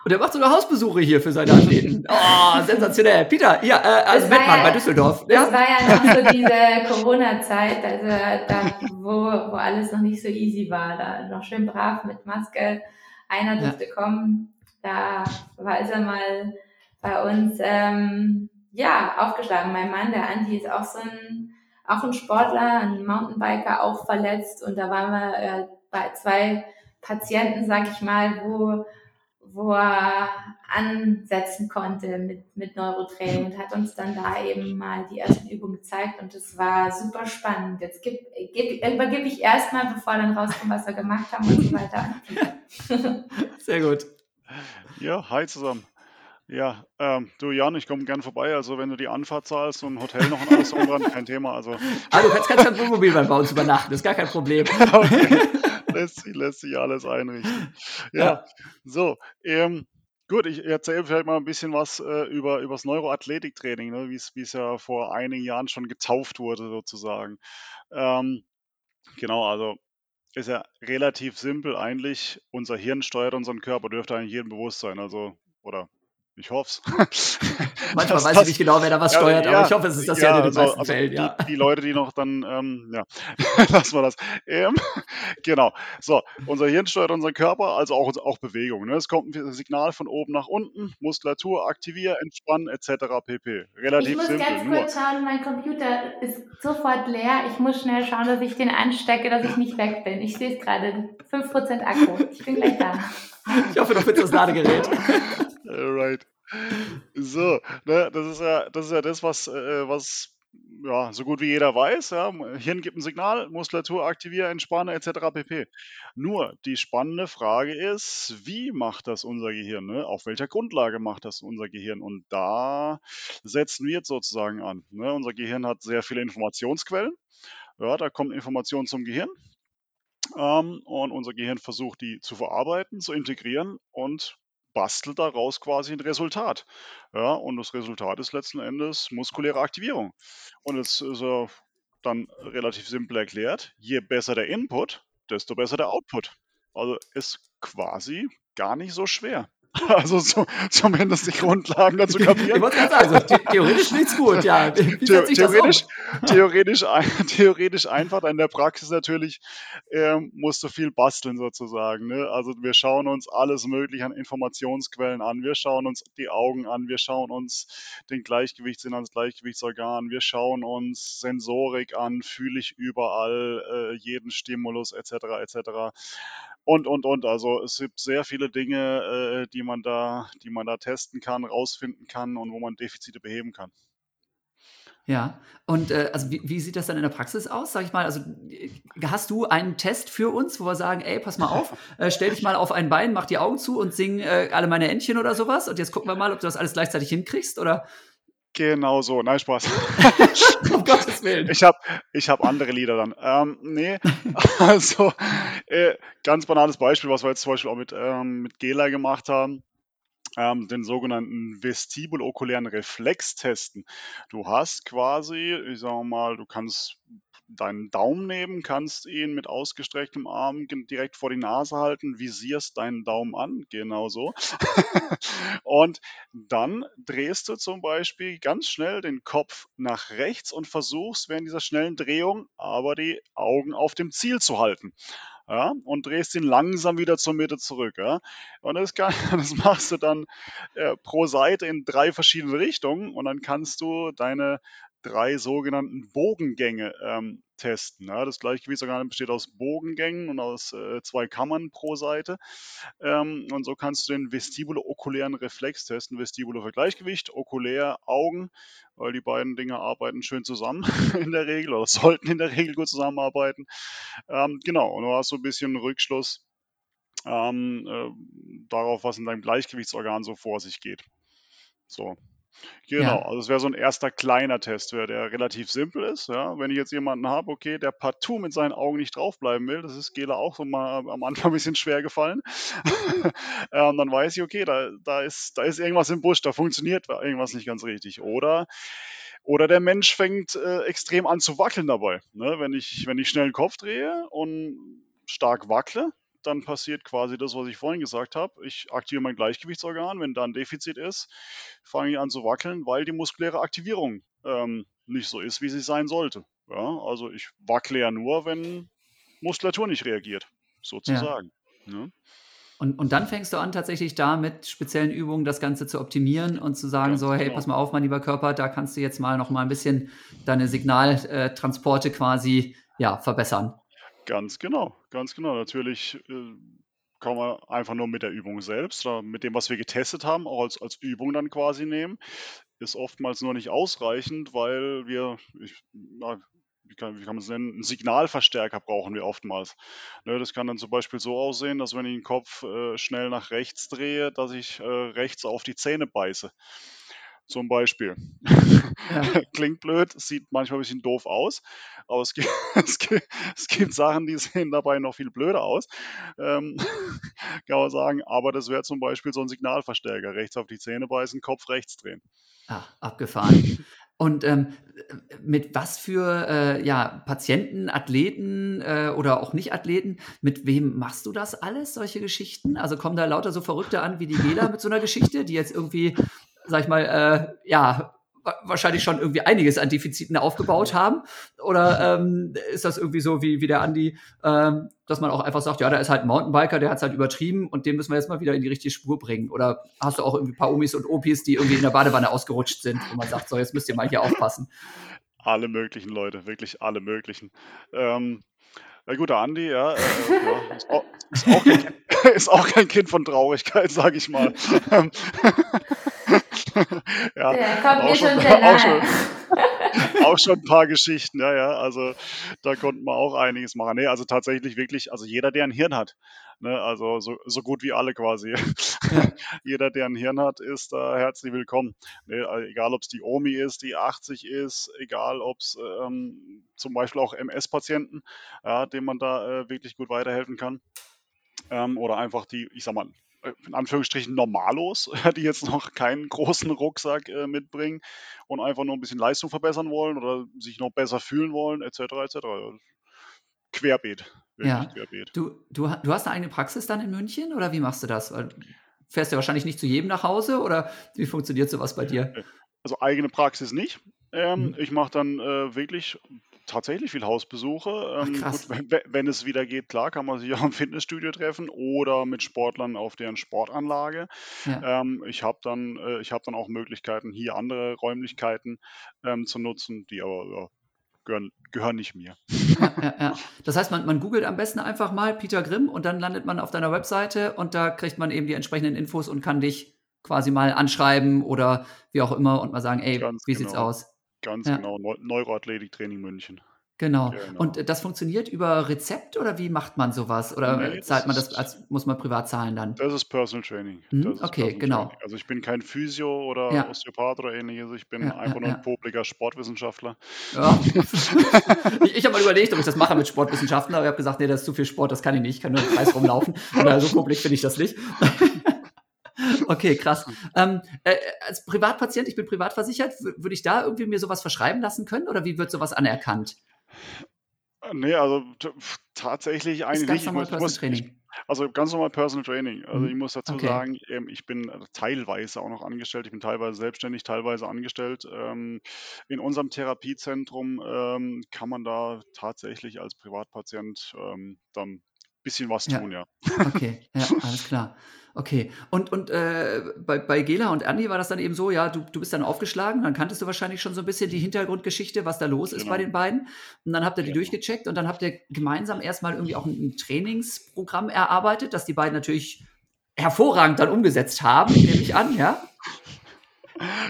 Und er macht sogar Hausbesuche hier für seine Athleten. Oh, sensationell. Peter, ja, äh, also Mettmann ja, bei Düsseldorf. Das ja? war ja noch so diese Corona-Zeit, also da, wo, wo alles noch nicht so easy war. Da noch schön brav mit Maske. Einer durfte ja. kommen. Da war ist er mal bei uns ähm, ja aufgeschlagen. Mein Mann, der Andi, ist auch so ein auch ein Sportler, ein Mountainbiker, auch verletzt. Und da waren wir äh, bei zwei Patienten, sag ich mal, wo wo er ansetzen konnte mit, mit Neurotraining und hat uns dann da eben mal die ersten Übungen gezeigt und es war super spannend. Jetzt gib, gib, übergebe ich erstmal, bevor dann rauskommt, was wir gemacht haben und so weiter. Sehr gut. Ja, hi zusammen. Ja, ähm, du Jan, ich komme gern vorbei. Also wenn du die Anfahrt zahlst und ein Hotel noch und alles dran, kein Thema. Also. Ah, du kannst ganz beim Wohnmobil bei uns übernachten, das ist gar kein Problem. okay. lässt, sich, lässt sich alles einrichten. Ja, ja. so. Ähm, gut, ich erzähle vielleicht mal ein bisschen was äh, über, über das Neuroathletiktraining, ne, wie es ja vor einigen Jahren schon getauft wurde, sozusagen. Ähm, genau, also ist ja relativ simpel eigentlich. Unser Hirn steuert unseren Körper, dürfte eigentlich jedem bewusst sein. Also, oder ich hoffe es. Manchmal das, weiß das, ich nicht genau, wer da was ja, steuert, ja, aber ich hoffe, es ist das ja, ja in den also, meisten also Fällen. Ja. Die, die, Leute, die noch dann, ähm, ja, lassen wir das. Ähm, genau. So, unser Hirn steuert unseren Körper, also auch, auch Bewegung. Ne? Es kommt ein Signal von oben nach unten, Muskulatur aktivieren, entspannen, etc. pp. Relativ ich muss simpel. ganz kurz schauen, mein Computer ist sofort leer. Ich muss schnell schauen, dass ich den anstecke, dass ich nicht weg bin. Ich sehe es gerade, 5% Akku. Ich bin gleich da. Ich hoffe, du findest das Ladegerät. Right. So, ne, das ist ja, das ist ja das, was, äh, was ja, so gut wie jeder weiß, ja, Hirn gibt ein Signal, Muskulatur aktivieren, entspannen etc. pp. Nur die spannende Frage ist, wie macht das unser Gehirn? Ne? Auf welcher Grundlage macht das unser Gehirn? Und da setzen wir jetzt sozusagen an. Ne? Unser Gehirn hat sehr viele Informationsquellen. Ja, da kommt Information zum Gehirn. Ähm, und unser Gehirn versucht, die zu verarbeiten, zu integrieren und bastelt daraus quasi ein Resultat. Ja, und das Resultat ist letzten Endes muskuläre Aktivierung. Und es ist äh, dann relativ simpel erklärt, je besser der Input, desto besser der Output. Also ist quasi gar nicht so schwer. Also so, zumindest die Grundlagen dazu kapieren. Ich wollte gerade sagen, also, the theoretisch nichts gut, ja. The das um? theoretisch, theoretisch, ein, theoretisch einfach, in der Praxis natürlich ähm, musst du viel basteln sozusagen. Ne? Also wir schauen uns alles Mögliche an Informationsquellen an. Wir schauen uns die Augen an, wir schauen uns den Gleichgewichtssinn ans Gleichgewichtsorgan, wir schauen uns Sensorik an, fühle ich überall äh, jeden Stimulus etc. etc. Und, und, und. Also es gibt sehr viele Dinge, äh, die, man da, die man da testen kann, rausfinden kann und wo man Defizite beheben kann. Ja, und äh, also wie, wie sieht das dann in der Praxis aus, sag ich mal? Also hast du einen Test für uns, wo wir sagen, ey, pass mal auf, äh, stell dich mal auf ein Bein, mach die Augen zu und sing äh, alle meine Entchen oder sowas und jetzt gucken wir mal, ob du das alles gleichzeitig hinkriegst oder Genau so, nein, Spaß. um Gottes Willen. Ich habe ich hab andere Lieder dann. Ähm, nee, also äh, ganz banales Beispiel, was wir jetzt zum Beispiel auch mit, ähm, mit Gela gemacht haben, ähm, den sogenannten vestibulokulären Reflex testen. Du hast quasi, ich sage mal, du kannst deinen Daumen nehmen, kannst ihn mit ausgestrecktem Arm direkt vor die Nase halten, visierst deinen Daumen an, genau so. und dann drehst du zum Beispiel ganz schnell den Kopf nach rechts und versuchst während dieser schnellen Drehung aber die Augen auf dem Ziel zu halten. Ja, und drehst ihn langsam wieder zur Mitte zurück. Ja. Und das, kann, das machst du dann äh, pro Seite in drei verschiedene Richtungen und dann kannst du deine drei sogenannten Bogengänge ähm, testen. Ja. Das Gleichgewichtsorgan besteht aus Bogengängen und aus äh, zwei Kammern pro Seite. Ähm, und so kannst du den vestibulo-okulären Reflex testen. Vestibulo für Gleichgewicht, okulär Augen, weil die beiden Dinge arbeiten schön zusammen in der Regel oder sollten in der Regel gut zusammenarbeiten. Ähm, genau, und du hast so ein bisschen Rückschluss ähm, äh, darauf, was in deinem Gleichgewichtsorgan so vor sich geht. So. Genau, Ja, also es wäre so ein erster kleiner Test, der, relativ simpel ist. Ja. Wenn ich jetzt jemanden habe, okay, der partout mit seinen Augen nicht draufbleiben will, das ist Gela auch so mal am Anfang ein bisschen schwer gefallen, ähm, dann weiß ich, okay, da, da, ist, da ist irgendwas im Busch, da funktioniert irgendwas nicht ganz richtig. Oder, oder der Mensch fängt äh, extrem an zu wackeln dabei. Ne? Wenn, ich, wenn ich schnell den Kopf drehe und stark wackle, dann passiert quasi das, was ich vorhin gesagt habe. Ich aktiviere mein Gleichgewichtsorgan. Wenn da ein Defizit ist, fange ich an zu wackeln, weil die muskuläre Aktivierung ähm, nicht so ist, wie sie sein sollte. Ja, also ich wackle ja nur, wenn Muskulatur nicht reagiert, ja. sozusagen. Ne? Und, und dann fängst du an, tatsächlich da mit speziellen Übungen das Ganze zu optimieren und zu sagen, Ganz so, hey, genau. pass mal auf, mein lieber Körper, da kannst du jetzt mal noch mal ein bisschen deine Signaltransporte quasi ja, verbessern. Ganz genau, ganz genau. Natürlich äh, kann man einfach nur mit der Übung selbst mit dem, was wir getestet haben, auch als, als Übung dann quasi nehmen. Ist oftmals nur nicht ausreichend, weil wir, ich, na, wie, kann, wie kann man es nennen, einen Signalverstärker brauchen wir oftmals. Ne, das kann dann zum Beispiel so aussehen, dass wenn ich den Kopf äh, schnell nach rechts drehe, dass ich äh, rechts auf die Zähne beiße. Zum Beispiel. Ja. Klingt blöd, sieht manchmal ein bisschen doof aus, aber es gibt, es gibt, es gibt Sachen, die sehen dabei noch viel blöder aus, ähm, kann man sagen. Aber das wäre zum Beispiel so ein Signalverstärker. Rechts auf die Zähne beißen, Kopf rechts drehen. Ah, abgefahren. Und ähm, mit was für äh, ja, Patienten, Athleten äh, oder auch Nicht-Athleten, mit wem machst du das alles, solche Geschichten? Also kommen da lauter so Verrückte an wie die Gela mit so einer Geschichte, die jetzt irgendwie, sag ich mal, äh, ja, wa- wahrscheinlich schon irgendwie einiges an Defiziten aufgebaut haben? Oder ähm, ist das irgendwie so wie, wie der Andi, ähm, dass man auch einfach sagt, ja, da ist halt ein Mountainbiker, der hat es halt übertrieben und den müssen wir jetzt mal wieder in die richtige Spur bringen? Oder hast du auch irgendwie ein paar Omis und Opis, die irgendwie in der Badewanne ausgerutscht sind, wo man sagt, so, jetzt müsst ihr mal hier aufpassen? Alle möglichen Leute, wirklich alle möglichen. Ähm, na gut, der Andi, ja, äh, ja ist, auch, ist, auch kein, Kind- ist auch kein Kind von Traurigkeit, sage ich mal. Ja, Der kommt auch schon, schon auch, schon, auch schon ein paar Geschichten, ja, ja. Also da konnten wir auch einiges machen. Nee, also tatsächlich wirklich, also jeder, der ein Hirn hat, ne, also so, so gut wie alle quasi. Jeder, der ein Hirn hat, ist da herzlich willkommen. Ne, also egal, ob es die Omi ist, die 80 ist, egal, ob es ähm, zum Beispiel auch MS-Patienten, ja, denen man da äh, wirklich gut weiterhelfen kann. Ähm, oder einfach die, ich sag mal, in Anführungsstrichen Normalos, die jetzt noch keinen großen Rucksack äh, mitbringen und einfach nur ein bisschen Leistung verbessern wollen oder sich noch besser fühlen wollen, etc. etc. Querbeet, ja. Du, du, du hast eine eigene Praxis dann in München oder wie machst du das? Fährst du wahrscheinlich nicht zu jedem nach Hause oder wie funktioniert sowas bei dir? Also eigene Praxis nicht. Ähm, mhm. Ich mache dann äh, wirklich tatsächlich viel Hausbesuche. Ähm, Ach, gut, wenn, wenn, es wieder geht, klar, kann man sich auch im Fitnessstudio treffen oder mit Sportlern auf deren Sportanlage. Ja. Ähm, ich habe dann, äh, hab dann auch Möglichkeiten, hier andere Räumlichkeiten ähm, zu nutzen, die aber ja, gehören, gehören nicht mir. Ja, ja, ja. Das heißt, man, man googelt am besten einfach mal Peter Grimm und dann landet man auf deiner Webseite und da kriegt man eben die entsprechenden Infos und kann dich quasi mal anschreiben oder wie auch immer und mal sagen, ey, Ganz wie genau. sieht's aus? Ganz ja. genau, Neu Neuroathletiktraining München. Genau. genau. Und das funktioniert über Rezept oder wie macht man sowas? Oder nee, zahlt man das, als, muss man privat zahlen dann? Das ist Personal Training. Hm? Das okay, Personal genau. Training. Also ich bin kein Physio oder ja. Osteopath oder ähnliches. Ich bin ja, einfach nur ein popliger Sportwissenschaftler. Ja. ich, ich habe mal überlegt, ob ich das mache mit Sportwissenschaften, aber ich habe gesagt, nee, das ist zu viel Sport, das kann ich nicht. Ich kann nur im Kreis rumlaufen. Oder so popelig finde ich das nicht. Okay, krass. Ähm, äh, als Privatpatient, ich bin privat versichert, würde ich da irgendwie mir sowas verschreiben lassen können oder wie wird sowas anerkannt? Nee, also tatsächlich eigentlich ganz nicht. Normal ich muss, Training. Also ganz normal Personal Training. Also mhm. ich muss dazu okay. sagen, ähm, ich bin teilweise auch noch angestellt. Ich bin teilweise selbstständig, teilweise angestellt. Ähm, in unserem Therapiezentrum ähm, kann man da tatsächlich als Privatpatient dann bisschen was tun, ja. ja. Okay, ja, alles klar. Okay, und, und äh, bei, bei Gela und Andi war das dann eben so, ja, du, du bist dann aufgeschlagen, dann kanntest du wahrscheinlich schon so ein bisschen die Hintergrundgeschichte, was da los genau. ist bei genau. den beiden. Und dann habt ihr die genau. durchgecheckt und dann habt ihr gemeinsam erstmal irgendwie auch ein, ein Trainingsprogramm erarbeitet, das die beiden natürlich hervorragend dann umgesetzt haben, nehme ich an, ja?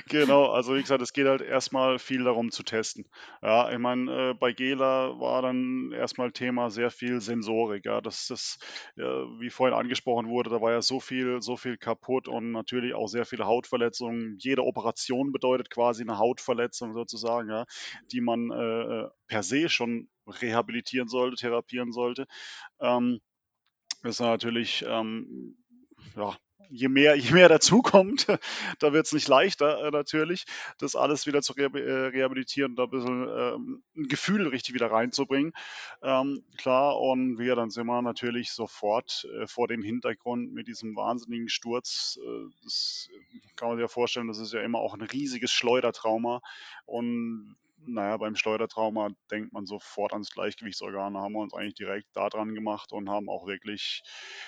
Genau, also wie gesagt, es geht halt erstmal viel darum zu testen. Ja, ich meine, äh, bei Gela war dann erstmal Thema sehr viel Sensorik. Ja, das ist, äh, wie vorhin angesprochen wurde, da war ja so viel, so viel kaputt und natürlich auch sehr viele Hautverletzungen. Jede Operation bedeutet quasi eine Hautverletzung sozusagen, ja, die man äh, per se schon rehabilitieren sollte, therapieren sollte. Ähm, das ist natürlich ähm, ja, je mehr, je mehr dazukommt, da wird es nicht leichter äh, natürlich, das alles wieder zu äh, rehabilitieren, da ein bisschen ähm, ein Gefühl richtig wieder reinzubringen. Ähm, klar, und wir dann sind wir natürlich sofort äh, vor dem Hintergrund mit diesem wahnsinnigen Sturz. Äh, das kann man sich ja vorstellen, das ist ja immer auch ein riesiges Schleudertrauma. Und naja, beim Schleudertrauma denkt man sofort ans Gleichgewichtsorgan. Da haben wir uns eigentlich direkt daran gemacht und haben auch wirklich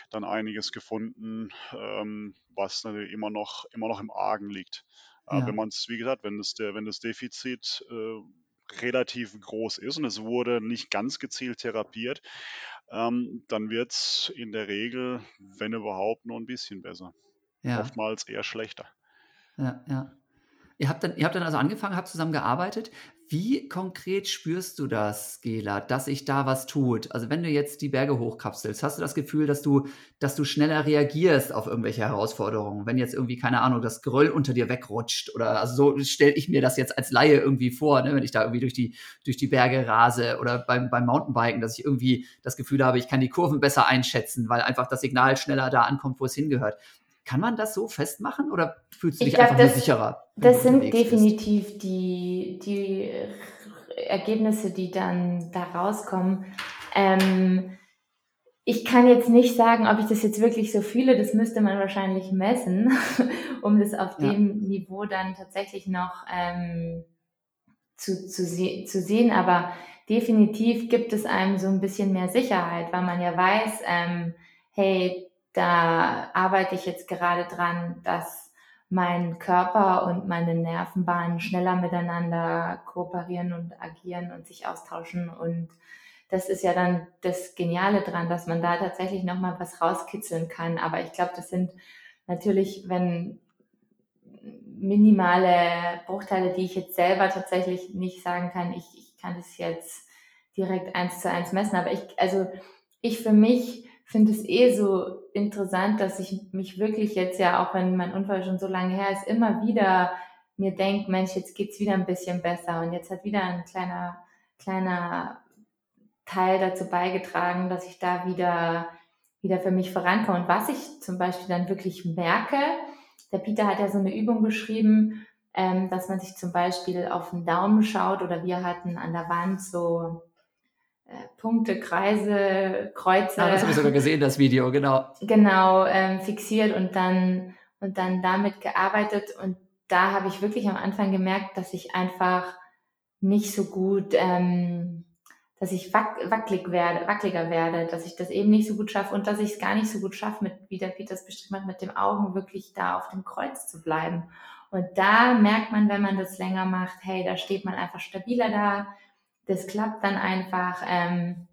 dann einiges gefunden, ähm, was natürlich immer noch, immer noch im Argen liegt. Ja. wenn man es, wie gesagt, wenn das, der, wenn das Defizit äh, relativ groß ist und es wurde nicht ganz gezielt therapiert, ähm, dann wird es in der Regel, wenn überhaupt, nur ein bisschen besser. Ja. Oftmals eher schlechter. Ja, ja. Ihr habt dann, ihr habt dann also angefangen, habt zusammen gearbeitet. Wie konkret spürst du das, Gela, dass sich da was tut? Also wenn du jetzt die Berge hochkapselst, hast du das Gefühl, dass du, dass du schneller reagierst auf irgendwelche Herausforderungen? Wenn jetzt irgendwie, keine Ahnung, das Geröll unter dir wegrutscht oder also so stelle ich mir das jetzt als Laie irgendwie vor, ne, wenn ich da irgendwie durch die, durch die Berge rase oder beim, beim Mountainbiken, dass ich irgendwie das Gefühl habe, ich kann die Kurven besser einschätzen, weil einfach das Signal schneller da ankommt, wo es hingehört. Kann man das so festmachen oder fühlst du dich glaub, einfach das, nur sicherer? Das sind definitiv die, die Ergebnisse, die dann da rauskommen. Ähm, ich kann jetzt nicht sagen, ob ich das jetzt wirklich so fühle, das müsste man wahrscheinlich messen, um das auf ja. dem Niveau dann tatsächlich noch ähm, zu, zu, se zu sehen. Aber definitiv gibt es einem so ein bisschen mehr Sicherheit, weil man ja weiß, ähm, hey, da arbeite ich jetzt gerade dran, dass mein Körper und meine Nervenbahnen schneller miteinander kooperieren und agieren und sich austauschen. Und das ist ja dann das Geniale dran, dass man da tatsächlich nochmal was rauskitzeln kann. Aber ich glaube, das sind natürlich, wenn minimale Bruchteile, die ich jetzt selber tatsächlich nicht sagen kann, ich, ich kann das jetzt direkt eins zu eins messen. Aber ich, also ich für mich finde es eh so interessant, dass ich mich wirklich jetzt ja, auch wenn mein Unfall schon so lange her ist, immer wieder mir denke, Mensch, jetzt geht's wieder ein bisschen besser und jetzt hat wieder ein kleiner, kleiner Teil dazu beigetragen, dass ich da wieder, wieder für mich vorankomme. Und was ich zum Beispiel dann wirklich merke, der Peter hat ja so eine Übung beschrieben, ähm, dass man sich zum Beispiel auf den Daumen schaut oder wir hatten an der Wand so Punkte, Kreise, Kreuze. Ah, das habe ich sogar gesehen, das Video, genau. Genau, ähm, fixiert und dann, und dann damit gearbeitet. Und da habe ich wirklich am Anfang gemerkt, dass ich einfach nicht so gut, ähm, dass ich wack, wackelig werde, wackeliger werde, dass ich das eben nicht so gut schaffe und dass ich es gar nicht so gut schaffe, mit, wie der Peters beschrieben hat, mit dem Augen wirklich da auf dem Kreuz zu bleiben. Und da merkt man, wenn man das länger macht, hey, da steht man einfach stabiler da, das klappt dann einfach. Ähm,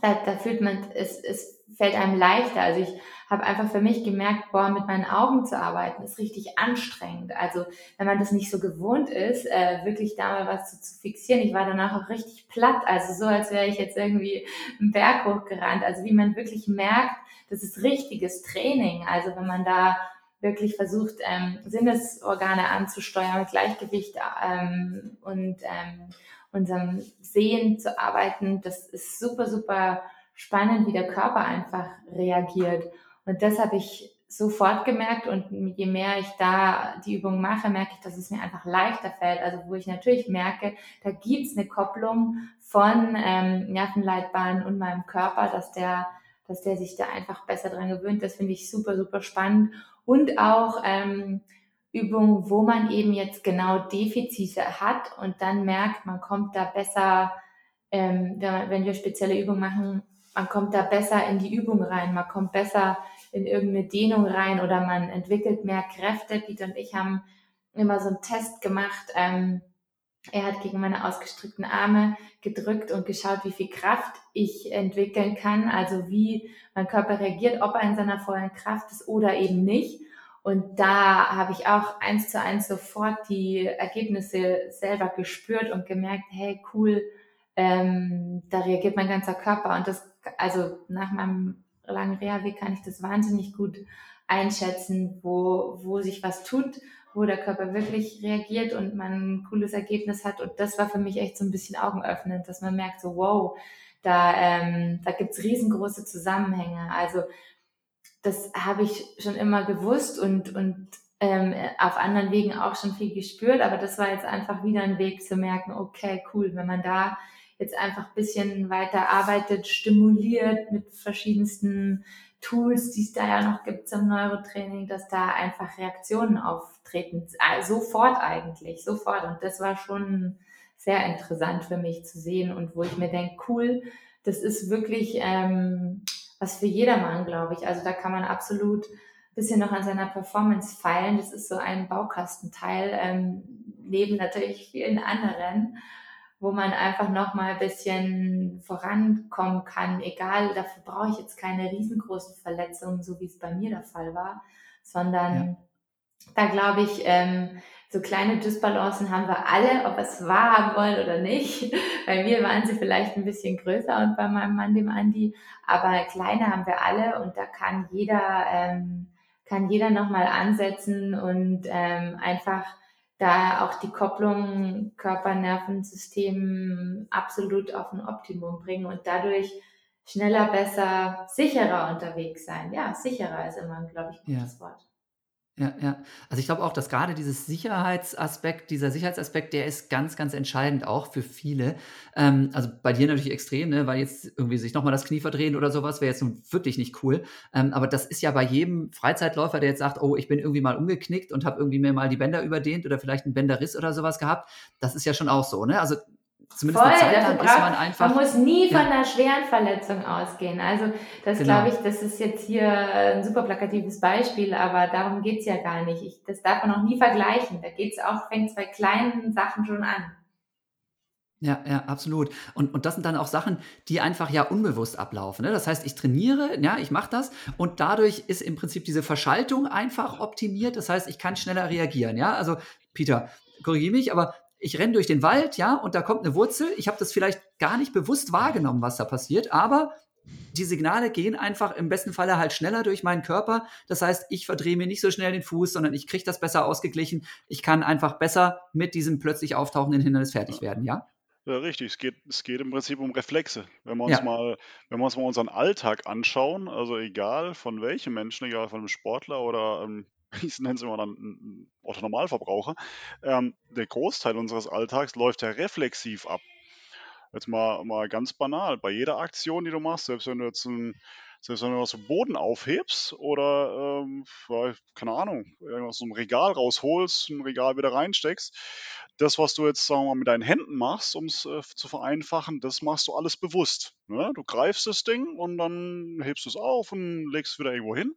da, da fühlt man, es, es fällt einem leichter. Also ich habe einfach für mich gemerkt, boah, mit meinen Augen zu arbeiten ist richtig anstrengend. Also wenn man das nicht so gewohnt ist, äh, wirklich da mal was zu, zu fixieren. Ich war danach auch richtig platt, also so, als wäre ich jetzt irgendwie einen Berg hochgerannt. Also wie man wirklich merkt, das ist richtiges Training. Also wenn man da wirklich versucht, ähm, Sinnesorgane anzusteuern Gleichgewicht ähm, und ähm, unserem Sehen zu arbeiten. Das ist super, super spannend, wie der Körper einfach reagiert. Und das habe ich sofort gemerkt und je mehr ich da die Übung mache, merke ich, dass es mir einfach leichter fällt. Also wo ich natürlich merke, da gibt es eine Kopplung von ähm, Nervenleitbahnen und meinem Körper, dass der, dass der sich da einfach besser dran gewöhnt. Das finde ich super, super spannend. Und auch ähm, Übungen, wo man eben jetzt genau Defizite hat und dann merkt, man kommt da besser, ähm, wenn wir spezielle Übungen machen, man kommt da besser in die Übung rein, man kommt besser in irgendeine Dehnung rein oder man entwickelt mehr Kräfte. Peter und ich haben immer so einen Test gemacht. Ähm, er hat gegen meine ausgestreckten Arme gedrückt und geschaut, wie viel Kraft ich entwickeln kann, also wie mein Körper reagiert, ob er in seiner vollen Kraft ist oder eben nicht. Und da habe ich auch eins zu eins sofort die Ergebnisse selber gespürt und gemerkt, hey, cool, ähm, da reagiert mein ganzer Körper. Und das, also nach meinem langen Reha-Weg kann ich das wahnsinnig gut einschätzen, wo, wo sich was tut, wo der Körper wirklich reagiert und man ein cooles Ergebnis hat. Und das war für mich echt so ein bisschen augenöffnend, dass man merkt, so wow, da, ähm, da gibt's riesengroße Zusammenhänge. Also das habe ich schon immer gewusst und, und ähm, auf anderen Wegen auch schon viel gespürt, aber das war jetzt einfach wieder ein Weg zu merken, okay, cool, wenn man da jetzt einfach ein bisschen weiter arbeitet, stimuliert mit verschiedensten Tools, die es da ja noch gibt zum Neurotraining, dass da einfach Reaktionen auftreten, also sofort eigentlich, sofort. Und das war schon sehr interessant für mich zu sehen und wo ich mir denke, cool, das ist wirklich ähm, was für jedermann, glaube ich. Also da kann man absolut ein bisschen noch an seiner Performance feilen. Das ist so ein Baukastenteil, ähm, neben natürlich vielen anderen, wo man einfach noch mal ein bisschen vorankommen kann. Egal, dafür brauche ich jetzt keine riesengroßen Verletzungen, so wie es bei mir der Fall war, sondern ja. da glaube ich, ähm, so kleine Dysbalancen haben wir alle, ob wir es wahrhaben wollen oder nicht. Bei mir waren sie vielleicht ein bisschen größer und bei meinem Mann, dem Andi, aber kleine haben wir alle und da kann jeder, ähm, kann jeder nochmal ansetzen und ähm, einfach da auch die Kopplung Körper-Nervensystem absolut auf ein Optimum bringen und dadurch schneller, besser, sicherer unterwegs sein. Ja, sicherer ist immer, glaube ich, ein gutes ja. Wort. Ja, ja. Also ich glaube auch, dass gerade dieses Sicherheitsaspekt, dieser Sicherheitsaspekt, der ist ganz, ganz entscheidend auch für viele. Ähm, also bei dir natürlich extrem, ne? weil jetzt irgendwie sich nochmal das Knie verdrehen oder sowas wäre jetzt nun wirklich nicht cool. Ähm, aber das ist ja bei jedem Freizeitläufer, der jetzt sagt, oh, ich bin irgendwie mal umgeknickt und habe irgendwie mir mal die Bänder überdehnt oder vielleicht einen Bänderriss oder sowas gehabt. Das ist ja schon auch so. Ne? Also zumindest Voll, eine Zeit lang ist man einfach. Man muss nie ja. von einer schweren Verletzung ausgehen. Also das genau. glaube ich, das ist jetzt hier ein super plakatives Beispiel, aber darum geht's ja gar nicht. Ich, das darf man auch nie vergleichen. Da geht's auch, fängt bei kleinen Sachen schon an. Ja, ja, absolut. Und, und das sind dann auch Sachen, die einfach ja unbewusst ablaufen. Ne? Das heißt, ich trainiere, ja, ich mache das und dadurch ist im Prinzip diese Verschaltung einfach optimiert. Das heißt, ich kann schneller reagieren. Ja, also Peter, korrigiere mich, aber ich renne durch den Wald, ja, und da kommt eine Wurzel. Ich habe das vielleicht gar nicht bewusst wahrgenommen, was da passiert, aber die Signale gehen einfach im besten Falle halt schneller durch meinen Körper. Das heißt, ich verdrehe mir nicht so schnell den Fuß, sondern ich kriege das besser ausgeglichen. Ich kann einfach besser mit diesem plötzlich auftauchenden Hindernis fertig werden, ja? Ja, richtig. Es geht, es geht im Prinzip um Reflexe. Wenn wir uns ja. mal, wenn wir uns mal unseren Alltag anschauen, also egal von welchem Menschen, egal von einem Sportler oder ähm, ich nenne es immer dann Otto Normalverbraucher, ähm, der Großteil unseres Alltags läuft ja reflexiv ab. Jetzt mal, mal ganz banal, bei jeder Aktion, die du machst, selbst wenn du jetzt ein, selbst wenn du dem Boden aufhebst oder, ähm, keine Ahnung, irgendwas aus einem Regal rausholst, ein Regal wieder reinsteckst, das, was du jetzt, sagen wir mal, mit deinen Händen machst, um es äh, zu vereinfachen, das machst du alles bewusst. Ne? Du greifst das Ding und dann hebst du es auf und legst es wieder irgendwo hin.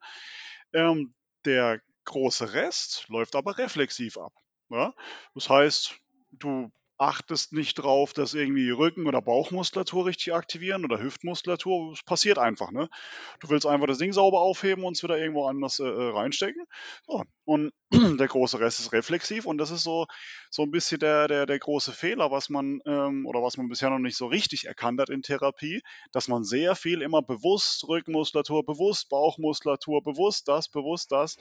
Ähm, der große Rest läuft aber reflexiv ab. Ja? Das heißt, du achtest nicht drauf, dass irgendwie Rücken- oder Bauchmuskulatur richtig aktivieren oder Hüftmuskulatur. Es passiert einfach, ne? Du willst einfach das Ding sauber aufheben und es wieder irgendwo anders äh, äh reinstecken. So. Und der große Rest ist reflexiv und das ist so, so ein bisschen der, der, der große Fehler, was man ähm, oder was man bisher noch nicht so richtig erkannt hat in Therapie, dass man sehr viel immer bewusst Rückenmuskulatur, bewusst Bauchmuskulatur, bewusst das, bewusst das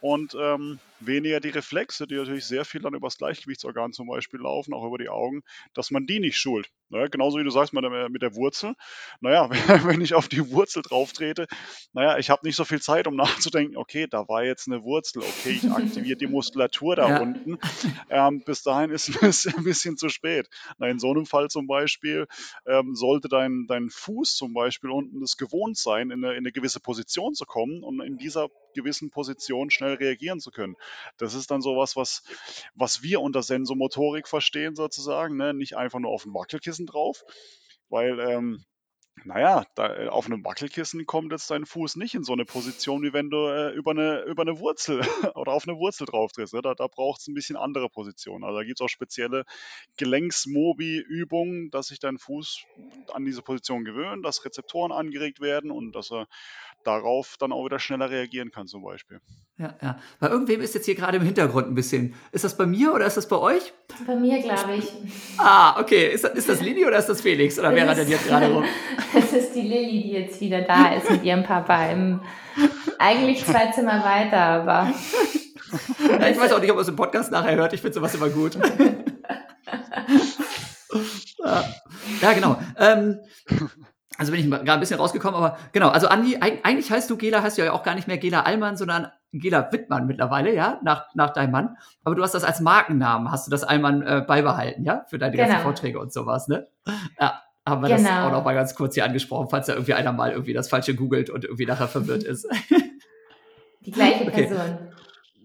und ähm, weniger die Reflexe, die natürlich sehr viel dann übers Gleichgewichtsorgan zum Beispiel laufen, auch über die Augen, dass man die nicht schult. Ne? Genauso wie du sagst mit der, mit der Wurzel. Naja, wenn ich auf die Wurzel drauf trete, naja, ich habe nicht so viel Zeit, um nachzudenken, okay, da war jetzt eine Wurzel, okay, ich aktiviere die Muskulatur da ja. unten. Ähm, bis dahin ist es ein bisschen zu spät. Na, in so einem Fall zum Beispiel ähm, sollte dein, dein Fuß zum Beispiel unten das gewohnt sein, in eine, in eine gewisse Position zu kommen und in dieser gewissen Position schnell reagieren zu können. Das ist dann sowas, was, was wir unter Sensomotorik verstehen sozusagen, ne? nicht einfach nur auf ein Wackelkissen drauf, weil ähm, naja, da, äh, auf einem Wackelkissen kommt jetzt dein Fuß nicht in so eine Position, wie wenn du äh, über, eine, über eine Wurzel oder auf eine Wurzel drauf trittst. Ne? Da, da braucht es ein bisschen andere Positionen. Also da gibt es auch spezielle Gelenksmobi-Übungen, dass sich dein Fuß an diese Position gewöhnt, dass Rezeptoren angeregt werden und dass er darauf dann auch wieder schneller reagieren kann zum Beispiel. Ja, ja. Bei irgendwem ist jetzt hier gerade im Hintergrund ein bisschen. Ist das bei mir oder ist das bei euch? Bei mir, glaube ich. Ah, okay. Ist das, ist das Lilly oder ist das Felix? Oder wer rennt jetzt gerade rum? Das ist die Lilly, die jetzt wieder da ist mit ihrem Papa. Im, eigentlich zwei Zimmer weiter, aber. Ja, ich weiß auch nicht, ob man es im Podcast nachher hört. Ich finde sowas immer gut. ja, genau. Ähm, also bin ich gerade ein bisschen rausgekommen, aber genau, also Andi, eigentlich heißt du Gela, heißt du ja auch gar nicht mehr Gela Allmann, sondern Gela Wittmann mittlerweile, ja, nach, nach deinem Mann. Aber du hast das als Markennamen, hast du das Allmann äh, beibehalten, ja, für deine genau. ganzen Vorträge und sowas, ne? Ja, haben wir genau. das auch noch mal ganz kurz hier angesprochen, falls da irgendwie einer mal irgendwie das Falsche googelt und irgendwie nachher verwirrt ist. Die gleiche Person.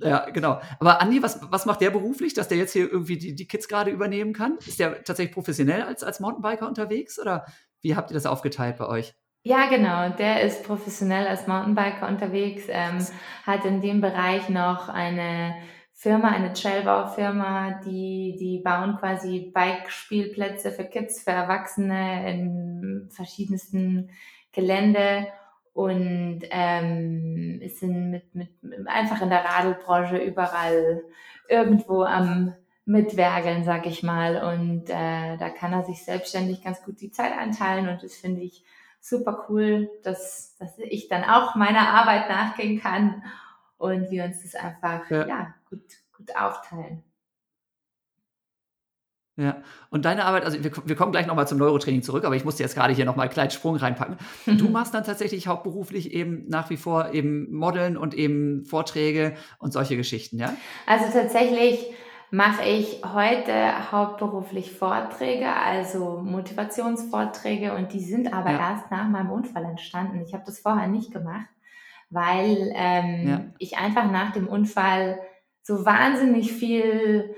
Okay. Ja, genau. Aber Andi, was, was macht der beruflich, dass der jetzt hier irgendwie die, die Kids gerade übernehmen kann? Ist der tatsächlich professionell als, als Mountainbiker unterwegs oder wie habt ihr das aufgeteilt bei euch? Ja, genau. Der ist professionell als Mountainbiker unterwegs, ähm, hat in dem Bereich noch eine Firma, eine Trailbaufirma, die, die bauen quasi Bike-Spielplätze für Kids, für Erwachsene in verschiedensten Gelände und ähm, sind mit, mit, einfach in der Radelbranche überall irgendwo am mitwergeln, sag ich mal. Und äh, da kann er sich selbstständig ganz gut die Zeit einteilen und das finde ich super cool, dass, dass ich dann auch meiner Arbeit nachgehen kann und wir uns das einfach ja. ja gut, gut aufteilen. Ja, und deine Arbeit, also wir, wir kommen gleich nochmal zum Neurotraining zurück, aber ich musste jetzt gerade hier nochmal einen kleinen Sprung reinpacken. Du machst dann tatsächlich hauptberuflich eben nach wie vor eben Modeln und eben Vorträge und solche Geschichten, ja? Also tatsächlich mache ich heute hauptberuflich Vorträge, also Motivationsvorträge und die sind aber ja. erst nach meinem Unfall entstanden. Ich habe das vorher nicht gemacht, weil ähm, ja. ich einfach nach dem Unfall so wahnsinnig viel